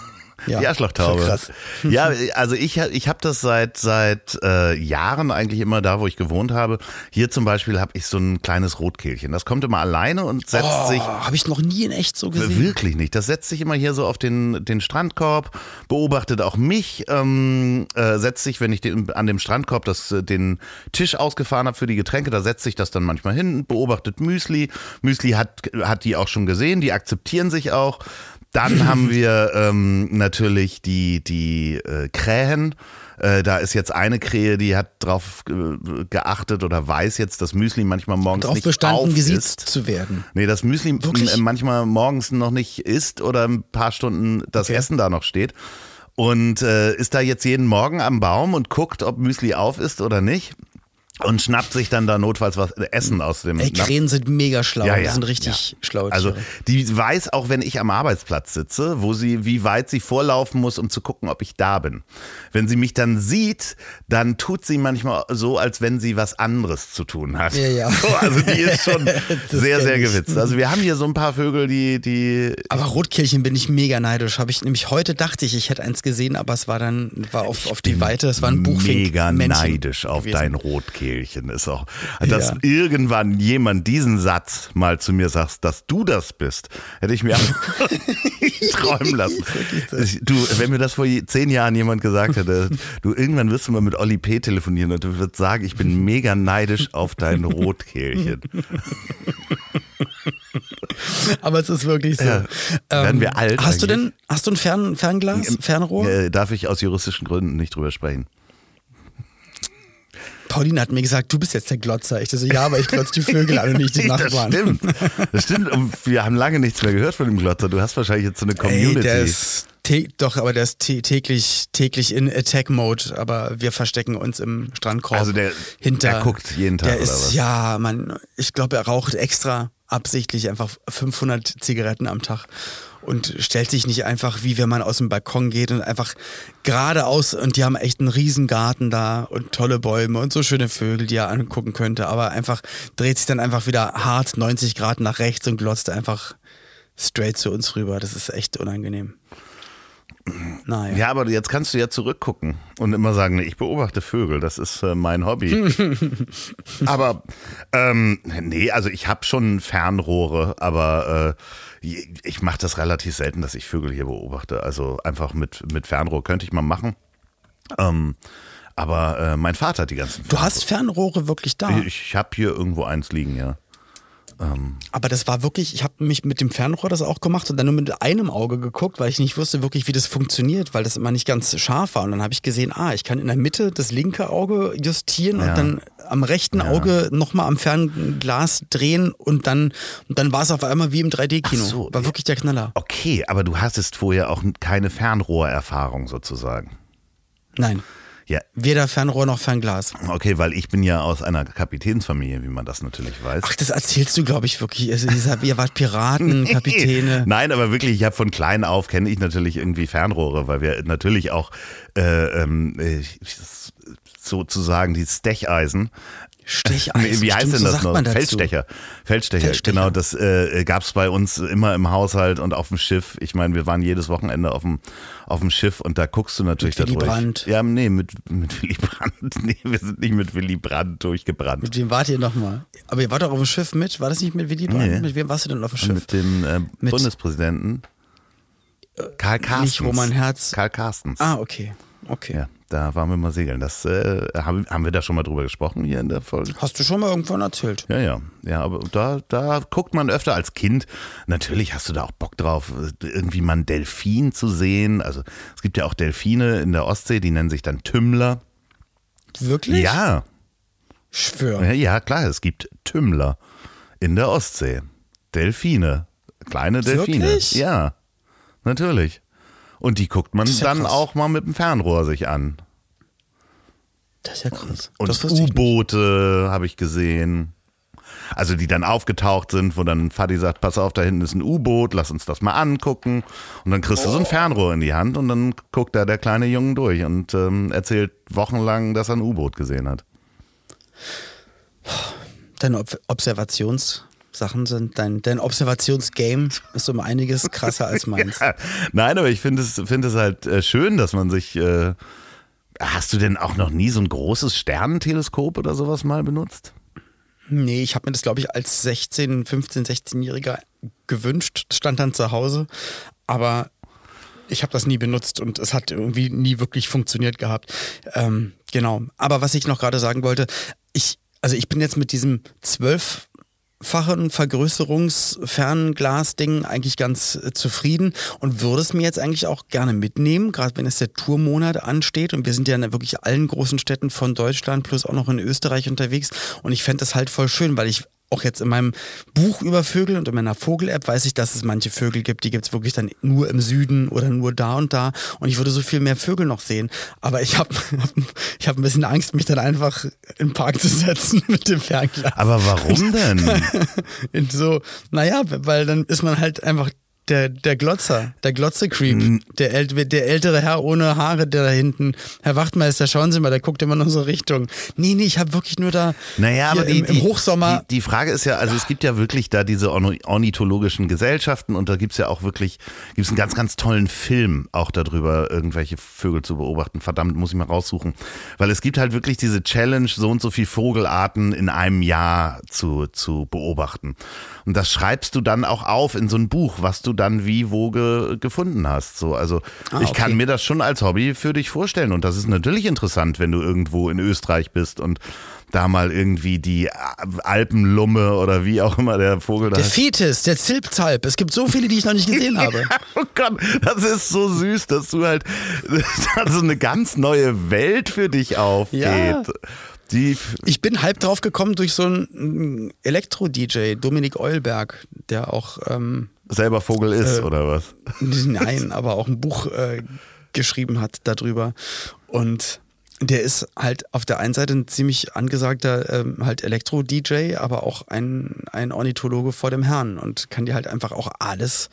[SPEAKER 1] Die Arschlochtaube.
[SPEAKER 2] krass.
[SPEAKER 1] Ja, also ich, ich habe das seit seit äh, Jahren eigentlich immer da, wo ich gewohnt habe. Hier zum Beispiel habe ich so ein kleines Rotkehlchen. Das kommt immer alleine und setzt
[SPEAKER 2] Oh,
[SPEAKER 1] sich
[SPEAKER 2] habe ich noch nie in echt so gesehen.
[SPEAKER 1] Wirklich nicht. Das setzt sich immer hier so auf den, den Strandkorb, beobachtet auch mich, ähm, äh, setzt sich, wenn ich den, an dem Strandkorb das, äh, den Tisch ausgefahren habe für die Getränke, da setzt sich das dann manchmal hin, beobachtet Müsli. Müsli hat, hat die auch schon gesehen, die akzeptieren sich auch. Dann haben wir ähm, natürlich die, die äh, Krähen. Äh, da ist jetzt eine Krähe, die hat drauf äh, geachtet oder weiß jetzt, dass Müsli manchmal morgens
[SPEAKER 2] Darauf
[SPEAKER 1] nicht
[SPEAKER 2] bestanden,
[SPEAKER 1] auf
[SPEAKER 2] gesiezt
[SPEAKER 1] ist.
[SPEAKER 2] zu werden.
[SPEAKER 1] Nee, das Müsli
[SPEAKER 2] Wirklich?
[SPEAKER 1] manchmal morgens noch nicht isst oder ein paar Stunden das
[SPEAKER 2] Okay.
[SPEAKER 1] Essen da noch steht. Und äh, ist da jetzt jeden Morgen am Baum und guckt, ob Müsli auf ist oder nicht. Und schnappt sich dann da notfalls was äh, Essen aus dem
[SPEAKER 2] Ey. Krähen sind mega schlau.
[SPEAKER 1] Ja,
[SPEAKER 2] Die
[SPEAKER 1] ja,
[SPEAKER 2] sind richtig
[SPEAKER 1] ja.
[SPEAKER 2] schlau.
[SPEAKER 1] Also
[SPEAKER 2] Tiere.
[SPEAKER 1] die weiß auch, wenn ich am Arbeitsplatz sitze, wo sie, wie weit sie vorlaufen muss, um zu gucken, ob ich da bin. Wenn sie mich dann sieht, dann tut sie manchmal so, als wenn sie was anderes zu tun hat.
[SPEAKER 2] Ja, ja.
[SPEAKER 1] So, also die ist schon sehr, sehr gewitzt. Also wir haben hier so ein paar Vögel, die, die
[SPEAKER 2] Aber Rotkehlchen bin ich mega neidisch. Habe ich nämlich heute dachte ich, ich hätte eins gesehen, aber es war dann war auf, auf die Weite. Es war ein Buchfink.
[SPEAKER 1] mega neidisch auf
[SPEAKER 2] gewesen.
[SPEAKER 1] dein Rotkehlchen ist auch, dass
[SPEAKER 2] Ja.
[SPEAKER 1] irgendwann jemand diesen Satz mal zu mir sagt, dass du das bist, hätte ich mir träumen lassen. Du, wenn mir das vor zehn Jahren jemand gesagt hätte, du irgendwann wirst du mal mit Olli P. telefonieren und du wirst sagen, ich bin mega neidisch auf dein Rotkehlchen.
[SPEAKER 2] Aber es ist wirklich so.
[SPEAKER 1] Ja. Werden wir alt
[SPEAKER 2] Hast du
[SPEAKER 1] eigentlich?
[SPEAKER 2] denn, hast du ein Fern, Fernglas, Fernrohr?
[SPEAKER 1] Äh, darf ich aus juristischen Gründen nicht drüber sprechen?
[SPEAKER 2] Pauline hat mir gesagt, du bist jetzt der Glotzer. Ich so, ja, aber ich glotze die Vögel an und nicht die
[SPEAKER 1] Das
[SPEAKER 2] Nachbarn.
[SPEAKER 1] stimmt. Das stimmt. Und wir haben lange nichts mehr gehört von dem Glotzer. Du hast wahrscheinlich jetzt so eine
[SPEAKER 2] Ey,
[SPEAKER 1] Community.
[SPEAKER 2] der ist doch, aber der ist tä- täglich, täglich in Attack-Mode, aber wir verstecken uns im Strandkorb.
[SPEAKER 1] Also der-
[SPEAKER 2] hinter.
[SPEAKER 1] er guckt jeden Tag,
[SPEAKER 2] Der
[SPEAKER 1] oder
[SPEAKER 2] ist,
[SPEAKER 1] was?
[SPEAKER 2] ja, man, ich glaube, er raucht extra absichtlich einfach 500 Zigaretten am Tag und stellt sich nicht einfach, wie wenn man aus dem Balkon geht und einfach geradeaus und die haben echt einen riesen Garten da und tolle Bäume und so schöne Vögel, die er angucken könnte, aber einfach dreht sich dann einfach wieder hart 90 Grad nach rechts und glotzt einfach straight zu uns rüber. Das ist echt unangenehm. Naja.
[SPEAKER 1] Ja, aber jetzt kannst du ja zurückgucken und immer sagen, nee, ich beobachte Vögel, das ist äh, mein Hobby. aber ähm, nee, also ich habe schon Fernrohre, aber äh, ich mache das relativ selten, dass ich Vögel hier beobachte. Also einfach mit, mit Fernrohr könnte ich mal machen. Ähm, aber äh, mein Vater hat die ganzen
[SPEAKER 2] Du hast Fernrohre wirklich da.
[SPEAKER 1] Ich, ich habe hier irgendwo eins liegen, ja.
[SPEAKER 2] Aber das war wirklich, ich habe mich mit dem Fernrohr das auch gemacht und dann nur mit einem Auge geguckt, weil ich nicht wusste wirklich, wie das funktioniert, weil das immer nicht ganz scharf war. Und dann habe ich gesehen, ah, ich kann in der Mitte das linke Auge justieren
[SPEAKER 1] Ja.
[SPEAKER 2] und dann am rechten Auge nochmal am Fernglas drehen und dann, und dann war es auf einmal wie im 3D-Kino.
[SPEAKER 1] Ach so,
[SPEAKER 2] war
[SPEAKER 1] ja.
[SPEAKER 2] wirklich der Knaller.
[SPEAKER 1] Okay, aber du hattest vorher auch keine Fernrohrerfahrung sozusagen.
[SPEAKER 2] Nein,
[SPEAKER 1] Ja,
[SPEAKER 2] weder Fernrohr noch Fernglas.
[SPEAKER 1] okay, weil ich bin ja aus einer Kapitänsfamilie, wie man das natürlich weiß.
[SPEAKER 2] Ach, das erzählst du, glaube ich, wirklich. Also, ihr wart Piraten, Kapitäne.
[SPEAKER 1] Nein, aber wirklich, ich habe von klein auf kenne ich natürlich irgendwie Fernrohre, weil wir natürlich auch äh, ähm, äh, sozusagen die Stecheisen
[SPEAKER 2] Stecheis.
[SPEAKER 1] Nee, wie heißt
[SPEAKER 2] stimmt,
[SPEAKER 1] denn
[SPEAKER 2] so
[SPEAKER 1] das
[SPEAKER 2] sagt
[SPEAKER 1] noch? Feldstecher. Feldstecher.
[SPEAKER 2] Feldstecher.
[SPEAKER 1] Genau, das äh, gab es bei uns immer im Haushalt und auf dem Schiff. Ich meine, wir waren jedes Wochenende auf dem, auf dem Schiff und da guckst du natürlich
[SPEAKER 2] Mit Willy
[SPEAKER 1] da durch.
[SPEAKER 2] Brandt.
[SPEAKER 1] Ja, nee, mit, mit Willy Brandt. Nee, wir sind nicht mit Willy Brandt durchgebrannt.
[SPEAKER 2] Mit wem wart ihr nochmal? Aber ihr wart doch auf dem Schiff mit? War das nicht mit Willy Brandt?
[SPEAKER 1] Nee.
[SPEAKER 2] Mit wem warst du denn auf dem Schiff?
[SPEAKER 1] Mit dem äh,
[SPEAKER 2] Mit-
[SPEAKER 1] Bundespräsidenten Karl Carstens.
[SPEAKER 2] nicht Roman Herz.
[SPEAKER 1] Karl Carstens.
[SPEAKER 2] Ah, okay. Okay.
[SPEAKER 1] Ja, da waren wir mal segeln. Das äh, haben, haben wir da schon mal drüber gesprochen hier in der Folge.
[SPEAKER 2] Hast du schon mal irgendwann erzählt?
[SPEAKER 1] Ja, ja. Ja, aber da, da guckt man öfter als Kind. Natürlich hast du da auch Bock drauf, irgendwie mal einen Delfin zu sehen. Also es gibt ja auch Delfine in der Ostsee, die nennen sich dann Tümmler.
[SPEAKER 2] Wirklich?
[SPEAKER 1] Ja,
[SPEAKER 2] Schwör.
[SPEAKER 1] ja, ja, klar, es gibt Tümmler in der Ostsee. Delfine. Kleine Delfine.
[SPEAKER 2] Wirklich?
[SPEAKER 1] Ja, natürlich. Und die guckt man
[SPEAKER 2] ja
[SPEAKER 1] dann
[SPEAKER 2] krass.
[SPEAKER 1] auch mal mit dem Fernrohr sich an.
[SPEAKER 2] Das ist ja krass.
[SPEAKER 1] Und. U-Boote habe ich gesehen. Also die dann aufgetaucht sind, wo dann Fadi sagt, pass auf, da hinten ist ein U-Boot, lass uns das mal angucken. Und dann kriegst du so ein Fernrohr in die Hand und dann guckt da der kleine Junge durch und ähm, erzählt wochenlang, dass er ein U-Boot gesehen hat.
[SPEAKER 2] Deine Ob Observationssachen sind, dein, dein Observationsgame ist um einiges krasser als meins.
[SPEAKER 1] Nein, aber ich finde es, finde es halt äh, schön, dass man sich. Äh, hast du denn auch noch nie so ein großes Sternenteleskop oder sowas mal benutzt?
[SPEAKER 2] Nee, ich habe mir das, glaube ich, als 16, 15, 16-Jähriger gewünscht. Stand dann zu Hause. Aber ich habe das nie benutzt und es hat irgendwie nie wirklich funktioniert gehabt. Ähm, genau. Aber was ich noch gerade sagen wollte, ich, also ich bin jetzt mit diesem zwölffachen Vergrößerungsfernglas-Ding eigentlich ganz äh, zufrieden und würde es mir jetzt eigentlich auch gerne mitnehmen, gerade wenn es der Tourmonat ansteht. Und wir sind ja in wirklich allen großen Städten von Deutschland plus auch noch in Österreich unterwegs. Und ich fände das halt voll schön, weil ich auch jetzt in meinem Buch über Vögel und in meiner Vogel-App weiß ich, dass es manche Vögel gibt, die gibt es wirklich dann nur im Süden oder nur da und da. Und ich würde so viel mehr Vögel noch sehen. Aber ich habe ich hab ein bisschen Angst, mich dann einfach in den Park zu setzen mit dem Fernglas.
[SPEAKER 1] Aber warum denn?
[SPEAKER 2] So, naja, weil dann ist man halt einfach der, der Glotzer, der Glotze-Creep,
[SPEAKER 1] Mhm.
[SPEAKER 2] der, äl der ältere Herr ohne Haare, der da hinten, Herr Wachtmeister, schauen Sie mal, der guckt immer in unsere Richtung. Nee, nee, ich habe wirklich nur da
[SPEAKER 1] Naja, aber die,
[SPEAKER 2] im, im Hochsommer
[SPEAKER 1] Die, die Frage ist ja, also es gibt ja wirklich da diese ornithologischen Gesellschaften und da gibt's ja auch wirklich, gibt's einen ganz, ganz tollen Film auch darüber, irgendwelche Vögel zu beobachten. Verdammt, muss ich mal raussuchen. Weil es gibt halt wirklich diese Challenge, so und so viel Vogelarten in einem Jahr zu, zu beobachten. Und das schreibst du dann auch auf in so ein Buch, was du dann wie wo ge, gefunden hast. So, also
[SPEAKER 2] Ah,
[SPEAKER 1] ich kann
[SPEAKER 2] okay.
[SPEAKER 1] mir das schon als Hobby für dich vorstellen. Und das ist natürlich interessant, wenn du irgendwo in Österreich bist und da mal irgendwie die Alpenlumme oder wie auch immer der Vogel da
[SPEAKER 2] Der
[SPEAKER 1] heißt.
[SPEAKER 2] Fetis, der Zilpzalp. Es gibt so viele, die ich noch nicht gesehen habe.
[SPEAKER 1] Oh Gott, das ist so süß, dass du halt so eine ganz neue Welt für dich aufgeht.
[SPEAKER 2] Ja.
[SPEAKER 1] Die,
[SPEAKER 2] Ich bin halb drauf gekommen durch so einen Elektro-DJ, Dominik Eulberg, der auch, ähm,
[SPEAKER 1] selber Vogel ist,
[SPEAKER 2] Äh,
[SPEAKER 1] oder was?
[SPEAKER 2] nein, aber auch ein Buch äh, geschrieben hat darüber. Und der ist halt auf der einen Seite ein ziemlich angesagter ähm, halt Elektro-DJ, aber auch ein, ein Ornithologe vor dem Herrn und kann dir halt einfach auch alles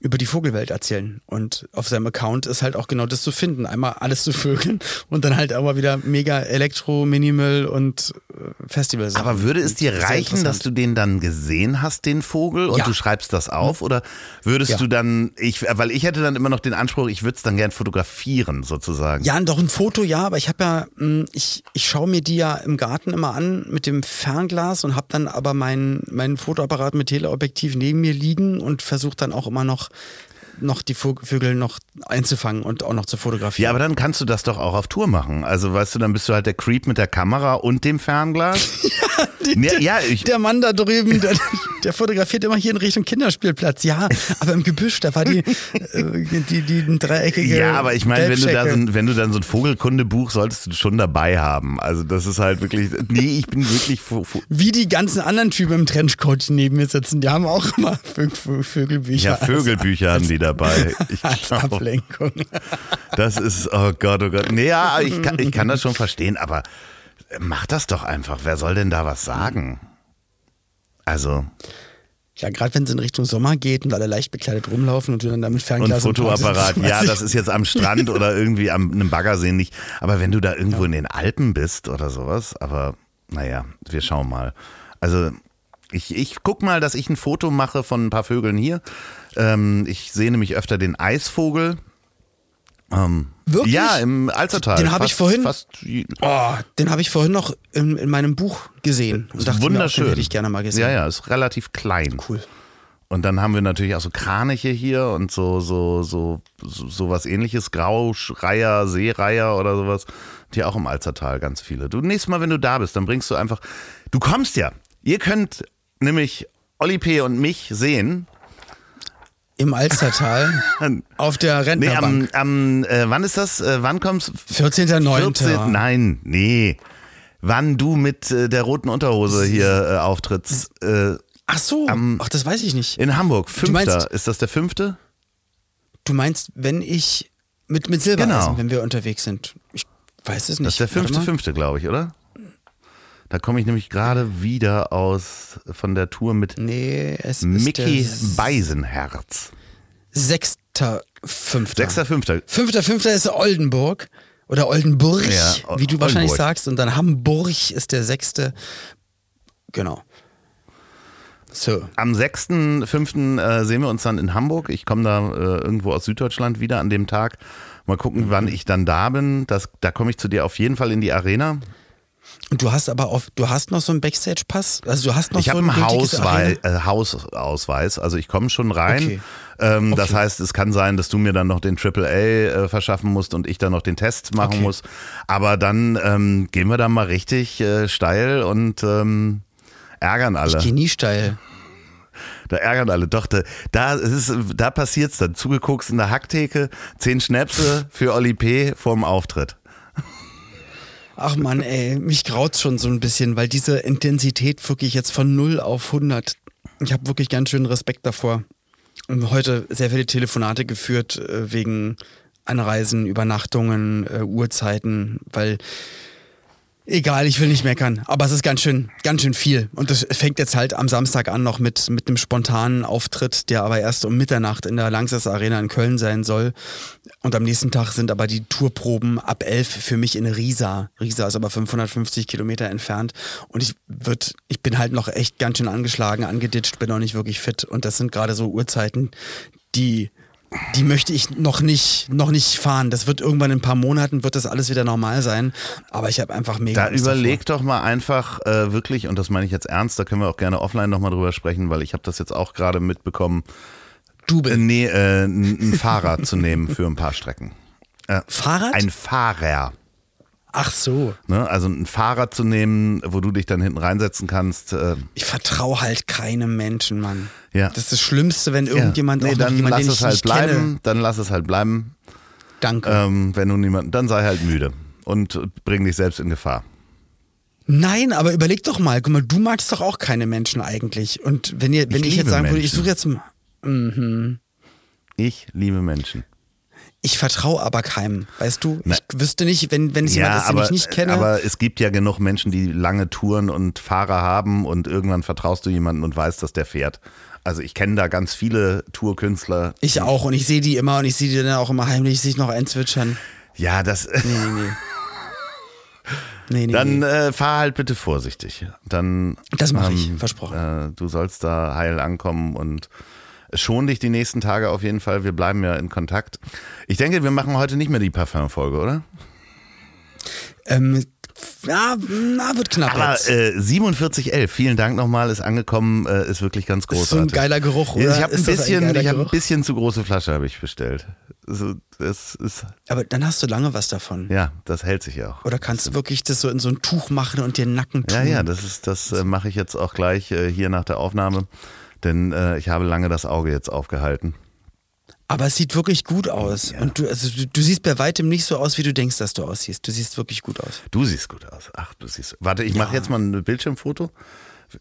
[SPEAKER 2] über die Vogelwelt erzählen. Und auf seinem Account ist halt auch genau das zu finden. Einmal alles zu Vögeln und dann halt aber wieder mega Elektro, Minimal und äh, Festivals.
[SPEAKER 1] Aber würde es dir reichen, dass du den dann gesehen hast, den Vogel, und
[SPEAKER 2] Ja.
[SPEAKER 1] du schreibst das auf? Oder würdest
[SPEAKER 2] Ja.
[SPEAKER 1] du dann, ich, weil ich hätte dann immer noch den Anspruch, ich würde es dann gern fotografieren, sozusagen.
[SPEAKER 2] Ja, doch ein Foto, ja, aber ich habe ja, mh, ich, ich schaue mir die ja im Garten immer an mit dem Fernglas und habe dann aber meinen meinen Fotoapparat mit Teleobjektiv neben mir liegen und versuche dann auch immer noch noch die Vögel noch einzufangen und auch noch zu fotografieren.
[SPEAKER 1] Ja, aber dann kannst du das doch auch auf Tour machen. Also, weißt du, dann bist du halt der Creep mit der Kamera und dem Fernglas. ja, ja, ich,
[SPEAKER 2] der Mann da drüben, der, der fotografiert immer hier in Richtung Kinderspielplatz. Ja, aber im Gebüsch, da war die, äh, die, die, dreieckige.
[SPEAKER 1] Ja, aber ich meine, wenn du da so, ein- wenn du dann so ein Vogelkundebuch solltest du schon dabei haben. Also das ist halt wirklich, nee, ich bin wirklich,
[SPEAKER 2] Wie die ganzen anderen Typen im Trenchcoat die neben mir sitzen, die haben auch immer Vö Vö Vögelbücher.
[SPEAKER 1] ja, Vögelbücher haben die dabei. Ich
[SPEAKER 2] Als,
[SPEAKER 1] glaube,
[SPEAKER 2] Ablenkung.
[SPEAKER 1] das ist, oh Gott, oh Gott. Nee, ja, ich kann, ich kann das schon verstehen, aber mach das doch einfach. Wer soll denn da was sagen? Also,
[SPEAKER 2] Ja, gerade wenn es in Richtung Sommer geht und alle leicht bekleidet rumlaufen und du dann damit
[SPEAKER 1] und
[SPEAKER 2] Fernglas Park
[SPEAKER 1] Fotoapparat, ja, das ist jetzt am Strand oder irgendwie am einem Baggersee nicht. Aber wenn du da irgendwo in den Alpen bist oder sowas, aber naja, wir schauen mal. Also ich, ich guck mal, dass ich ein Foto mache von ein paar Vögeln hier. Ähm, ich sehe nämlich öfter den Eisvogel. Ähm,
[SPEAKER 2] Wirklich?
[SPEAKER 1] Ja, im Alzertal.
[SPEAKER 2] Den habe ich vorhin-
[SPEAKER 1] Fast,
[SPEAKER 2] Oh, den habe ich vorhin noch in, in meinem Buch gesehen und dachte mir auch,
[SPEAKER 1] wunderschön.
[SPEAKER 2] hätte ich gerne mal gesehen.
[SPEAKER 1] Ja, ja, ist relativ klein.
[SPEAKER 2] Cool.
[SPEAKER 1] Und dann haben wir natürlich auch so Kraniche hier und so, so, so, so, so was ähnliches, Graureiher, Seereiher oder sowas. Die auch im Alzertal ganz viele. Du, nächstes Mal, wenn du da bist, dann bringst du einfach, du kommst ja. Ihr könnt nämlich Olli P. und mich sehen.
[SPEAKER 2] Im Alstertal auf der
[SPEAKER 1] Nee, am,
[SPEAKER 2] Rentnerbank.
[SPEAKER 1] am äh, wann ist das? Äh, wann kommst
[SPEAKER 2] 14.09.
[SPEAKER 1] 14. Nein, nee. Wann du mit äh, der roten Unterhose hier äh, auftrittst. Äh,
[SPEAKER 2] Ach so,
[SPEAKER 1] am-
[SPEAKER 2] ach, das weiß ich nicht.
[SPEAKER 1] in Hamburg. Fünfter.
[SPEAKER 2] meinst-
[SPEAKER 1] ist das der fünfte?
[SPEAKER 2] Du meinst, wenn ich mit, mit Silbereisen,
[SPEAKER 1] Genau.
[SPEAKER 2] wenn wir unterwegs sind. Ich weiß es nicht.
[SPEAKER 1] Das ist der fünfte, fünfte, glaube ich, oder? Da komme ich nämlich gerade wieder aus von der Tour mit
[SPEAKER 2] Nee, es
[SPEAKER 1] Mickey Beisenherz.
[SPEAKER 2] sechster, fünfter.
[SPEAKER 1] Sechster, fünfter.
[SPEAKER 2] Fünfter, fünfter ist Oldenburg oder Oldenburg,
[SPEAKER 1] Ja,
[SPEAKER 2] wie du wahrscheinlich
[SPEAKER 1] Oldenburg.
[SPEAKER 2] sagst. Und dann Hamburg ist der sechste. Genau. So.
[SPEAKER 1] Am 6.5. Äh, sehen wir uns dann in Hamburg. Ich komme da äh, irgendwo aus Süddeutschland wieder an dem Tag. Mal gucken,
[SPEAKER 2] Mhm.
[SPEAKER 1] wann ich dann da bin. Das, da komme ich zu dir auf jeden Fall in die Arena.
[SPEAKER 2] Und du hast aber auf, du hast noch so einen Backstage-Pass? Also du hast noch
[SPEAKER 1] Ich
[SPEAKER 2] so
[SPEAKER 1] einen
[SPEAKER 2] gültiges
[SPEAKER 1] Hauswei äh, Hausausweis, also ich komme schon rein.
[SPEAKER 2] Okay.
[SPEAKER 1] Ähm, Das
[SPEAKER 2] Okay.
[SPEAKER 1] heißt, es kann sein, dass du mir dann noch den AAA äh, verschaffen musst und ich dann noch den Test machen
[SPEAKER 2] Okay.
[SPEAKER 1] muss. Aber dann ähm, gehen wir da mal richtig äh, steil und ähm, ärgern alle.
[SPEAKER 2] Ich geh nie steil.
[SPEAKER 1] Da ärgern alle. Doch, da, da, ist, da passiert's dann. Zugeguckt in der Hacktheke, zehn Schnäpse für Oli P. vorm Auftritt.
[SPEAKER 2] Ach man, ey, mich graut's schon so ein bisschen, weil diese Intensität wirklich jetzt von 0 auf 100, ich habe wirklich ganz schön Respekt davor. Und heute sehr viele Telefonate geführt äh, wegen Anreisen, Übernachtungen, äh, Uhrzeiten, weil egal, ich will nicht meckern, aber es ist ganz schön, ganz schön viel. Und das fängt jetzt halt am Samstag an noch mit, mit einem spontanen Auftritt, der aber erst um Mitternacht in der Langsess Arena in Köln sein soll. Und am nächsten Tag sind aber die Tourproben ab 11 für mich in Riesa. Riesa ist aber 550 Kilometer entfernt. Und ich würd, ich bin halt noch echt ganz schön angeschlagen, angeditscht, bin noch nicht wirklich fit. Und das sind gerade so Uhrzeiten, die, die möchte ich noch nicht, noch nicht fahren. Das wird irgendwann in ein paar Monaten, wird das alles wieder normal sein. Aber ich habe einfach mega
[SPEAKER 1] Da
[SPEAKER 2] davor.
[SPEAKER 1] überleg doch mal einfach äh, wirklich, und das meine ich jetzt ernst, da können wir auch gerne offline nochmal drüber sprechen, weil ich habe das jetzt auch gerade mitbekommen,
[SPEAKER 2] Du
[SPEAKER 1] äh,
[SPEAKER 2] bist
[SPEAKER 1] nee, äh, ein Fahrrad zu nehmen für ein paar Strecken. Äh,
[SPEAKER 2] Fahrrad?
[SPEAKER 1] Ein Fahrer.
[SPEAKER 2] Ach so.
[SPEAKER 1] Ne? Also ein Fahrrad zu nehmen, wo du dich dann hinten reinsetzen kannst. Äh,
[SPEAKER 2] Ich vertraue halt keinem Menschen, Mann.
[SPEAKER 1] Ja.
[SPEAKER 2] Das ist das Schlimmste, wenn irgendjemand
[SPEAKER 1] ja. nee, dann
[SPEAKER 2] jemand,
[SPEAKER 1] lass
[SPEAKER 2] den
[SPEAKER 1] es
[SPEAKER 2] ich
[SPEAKER 1] halt bleiben.
[SPEAKER 2] kenne.
[SPEAKER 1] Dann lass es halt bleiben.
[SPEAKER 2] Danke.
[SPEAKER 1] Ähm, wenn du niemanden, dann sei halt müde und bring dich selbst in Gefahr.
[SPEAKER 2] Nein, aber überleg doch mal, guck mal, du magst doch auch keine Menschen eigentlich. Und wenn ihr, wenn ich, jetzt
[SPEAKER 1] liebe
[SPEAKER 2] sagen würde, ich suche jetzt, m-
[SPEAKER 1] Ich liebe Menschen.
[SPEAKER 2] Ich vertraue aber keinem, weißt du?
[SPEAKER 1] Na-
[SPEAKER 2] ich wüsste nicht, wenn, wenn es jemand
[SPEAKER 1] Ja,
[SPEAKER 2] ist, den ich nicht kenne.
[SPEAKER 1] aber es gibt ja genug Menschen, die lange Touren und Fahrer haben und irgendwann vertraust du jemanden und weißt, dass der fährt. Also ich kenne da ganz viele Tourkünstler.
[SPEAKER 2] ich auch und ich sehe die immer und ich sehe die dann auch immer heimlich sich noch einzwitschern.
[SPEAKER 1] Ja, das.
[SPEAKER 2] Nee, nee, nee. Nee, nee,
[SPEAKER 1] Dann
[SPEAKER 2] nee.
[SPEAKER 1] äh, fahr halt bitte vorsichtig. Dann.
[SPEAKER 2] Das mache ich, versprochen.
[SPEAKER 1] Äh, du sollst da heil ankommen und schon dich die nächsten Tage auf jeden Fall. Wir bleiben ja in Kontakt. Ich denke, wir machen heute nicht mehr die Parfum-Folge, oder?
[SPEAKER 2] Ähm, ja, na, wird knapp
[SPEAKER 1] Aber
[SPEAKER 2] jetzt.
[SPEAKER 1] äh, 4711, vielen Dank nochmal, ist angekommen, äh, ist wirklich ganz
[SPEAKER 2] ist so ein
[SPEAKER 1] großartig.
[SPEAKER 2] geiler Geruch, oder?
[SPEAKER 1] Ja, ich habe ein bisschen, ich habe ein bisschen zu große Flasche habe ich bestellt. Also, das ist,
[SPEAKER 2] Aber dann hast du lange was davon.
[SPEAKER 1] ja, das hält sich auch.
[SPEAKER 2] Oder kannst du wirklich das so in so ein Tuch machen und dir den Nacken tun?
[SPEAKER 1] Ja, ja, das ist, das äh, mache ich jetzt auch gleich äh, hier nach der Aufnahme, denn äh, ich habe lange das Auge jetzt aufgehalten.
[SPEAKER 2] Aber es sieht wirklich gut aus. Und du, also du, du siehst bei weitem nicht so aus, wie du denkst, dass du aussiehst. Du siehst wirklich gut aus.
[SPEAKER 1] Du siehst gut aus. Ach, du siehst. Warte, ich mache jetzt mal ein Bildschirmfoto,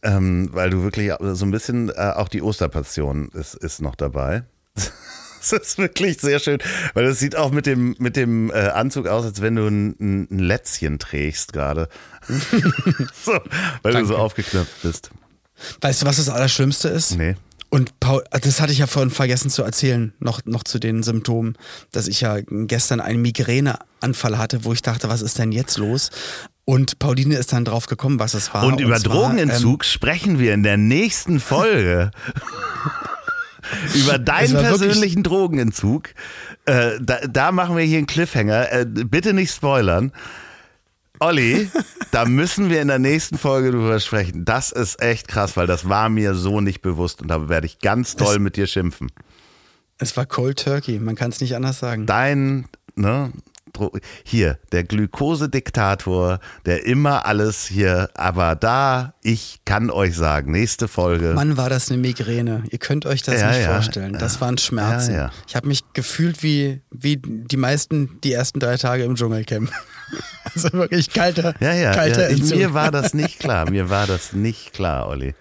[SPEAKER 1] ähm, weil du wirklich so ein bisschen äh, auch die Osterpassion ist, ist noch dabei. Das ist wirklich sehr schön, weil das sieht auch mit dem, mit dem äh, Anzug aus, als wenn du ein, ein Lätzchen trägst gerade. so, weil du so
[SPEAKER 2] Danke.
[SPEAKER 1] aufgeknöpft bist.
[SPEAKER 2] Weißt du, was das Allerschlimmste ist?
[SPEAKER 1] Nee.
[SPEAKER 2] Und Paul, das hatte ich ja vorhin vergessen zu erzählen, noch, noch zu den Symptomen, dass ich ja gestern einen Migräneanfall hatte, wo ich dachte, was ist denn jetzt los? Und Pauline ist dann drauf gekommen, was es war.
[SPEAKER 1] Und über
[SPEAKER 2] zwar,
[SPEAKER 1] Drogenentzug sprechen wir in der nächsten Folge. über deinen persönlichen Drogenentzug. Äh, da, da machen wir hier einen Cliffhanger. Äh, bitte nicht spoilern. Olli, da müssen wir in der nächsten Folge drüber sprechen. Das ist echt krass, weil das war mir so nicht bewusst und da werde ich ganz doll mit dir schimpfen.
[SPEAKER 2] Es war Cold Turkey, man kann es nicht anders sagen.
[SPEAKER 1] Dein, ne, hier, der Glukosediktator, der immer alles hier, aber da, ich kann euch sagen, nächste Folge.
[SPEAKER 2] Mann, war das eine Migräne. Ihr könnt euch das
[SPEAKER 1] Ja,
[SPEAKER 2] nicht
[SPEAKER 1] ja,
[SPEAKER 2] vorstellen. Das
[SPEAKER 1] ja.
[SPEAKER 2] waren Schmerzen. Ich habe mich gefühlt wie, wie die meisten die ersten drei Tage im Dschungelcamp. Also wirklich kalter,
[SPEAKER 1] Ja, ja,
[SPEAKER 2] kalter
[SPEAKER 1] ja ich, mir war das nicht klar. Mir war das nicht klar, Olli.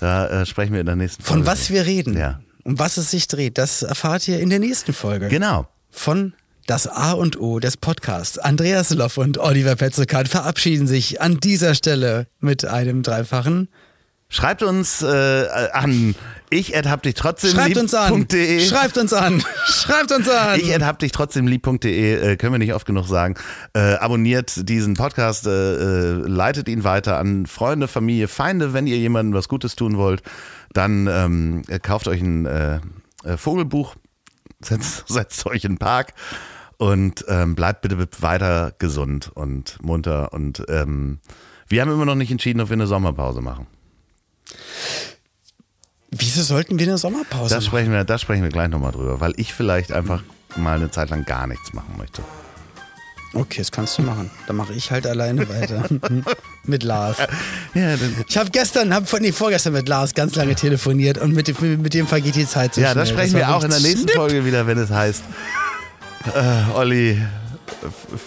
[SPEAKER 1] Da äh, sprechen wir in der nächsten
[SPEAKER 2] Von
[SPEAKER 1] Folge.
[SPEAKER 2] was wir reden,
[SPEAKER 1] Ja.
[SPEAKER 2] um was es sich dreht, das erfahrt ihr in der nächsten Folge.
[SPEAKER 1] Genau.
[SPEAKER 2] Von das A und O des Podcasts. Andreas Loff und Oliver Petzokat verabschieden sich an dieser Stelle mit einem dreifachen.
[SPEAKER 1] Schreibt uns äh, an ich hab dich trotzdem
[SPEAKER 2] Schreibt uns an.
[SPEAKER 1] lieb.de.
[SPEAKER 2] Schreibt uns an. Schreibt uns an.
[SPEAKER 1] Ich hab dich trotzdem lieb.de, äh, können wir nicht oft genug sagen. Äh, abonniert diesen Podcast, äh, äh, leitet ihn weiter an Freunde, Familie, Feinde. Wenn ihr jemandem was Gutes tun wollt, dann ähm, äh, kauft euch ein äh, äh, Vogelbuch, setzt, setzt euch in den Park und ähm, bleibt bitte weiter gesund und munter. Und ähm, wir haben immer noch nicht entschieden, ob wir eine Sommerpause machen.
[SPEAKER 2] Wieso sollten wir eine Sommerpause
[SPEAKER 1] Das
[SPEAKER 2] machen?
[SPEAKER 1] sprechen wir, da sprechen wir gleich nochmal drüber, weil ich vielleicht einfach mal eine Zeit lang gar nichts machen möchte.
[SPEAKER 2] Okay, das kannst du machen. Dann mache ich halt alleine weiter. mit Lars.
[SPEAKER 1] Ja,
[SPEAKER 2] Ich habe gestern, hab, nee, vorgestern mit Lars ganz lange telefoniert und mit dem, mit dem vergeht die Zeit so
[SPEAKER 1] ja
[SPEAKER 2] schnell.
[SPEAKER 1] das sprechen
[SPEAKER 2] war
[SPEAKER 1] wir auch in der nächsten
[SPEAKER 2] schnipp.
[SPEAKER 1] Folge wieder, wenn es heißt äh, Olli,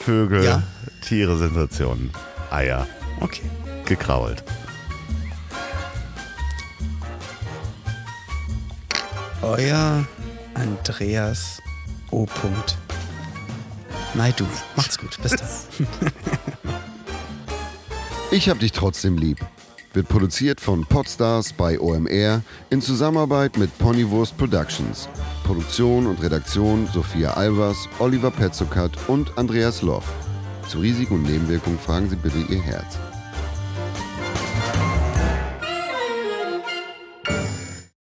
[SPEAKER 1] Vögel,
[SPEAKER 2] Ja.
[SPEAKER 1] Tiere, Sensationen, Eier,
[SPEAKER 2] Okay.
[SPEAKER 1] gekrault.
[SPEAKER 2] Euer Andreas O. Nein, du. Macht's gut. Bis dann.
[SPEAKER 3] Ich hab dich trotzdem lieb. Wird produziert von Podstars bei OMR in Zusammenarbeit mit Ponywurst Productions. Produktion und Redaktion Sophia Albers, Oliver Petzokat und Andreas Loff. Zu Risiken und Nebenwirkungen fragen Sie bitte Ihr Herz.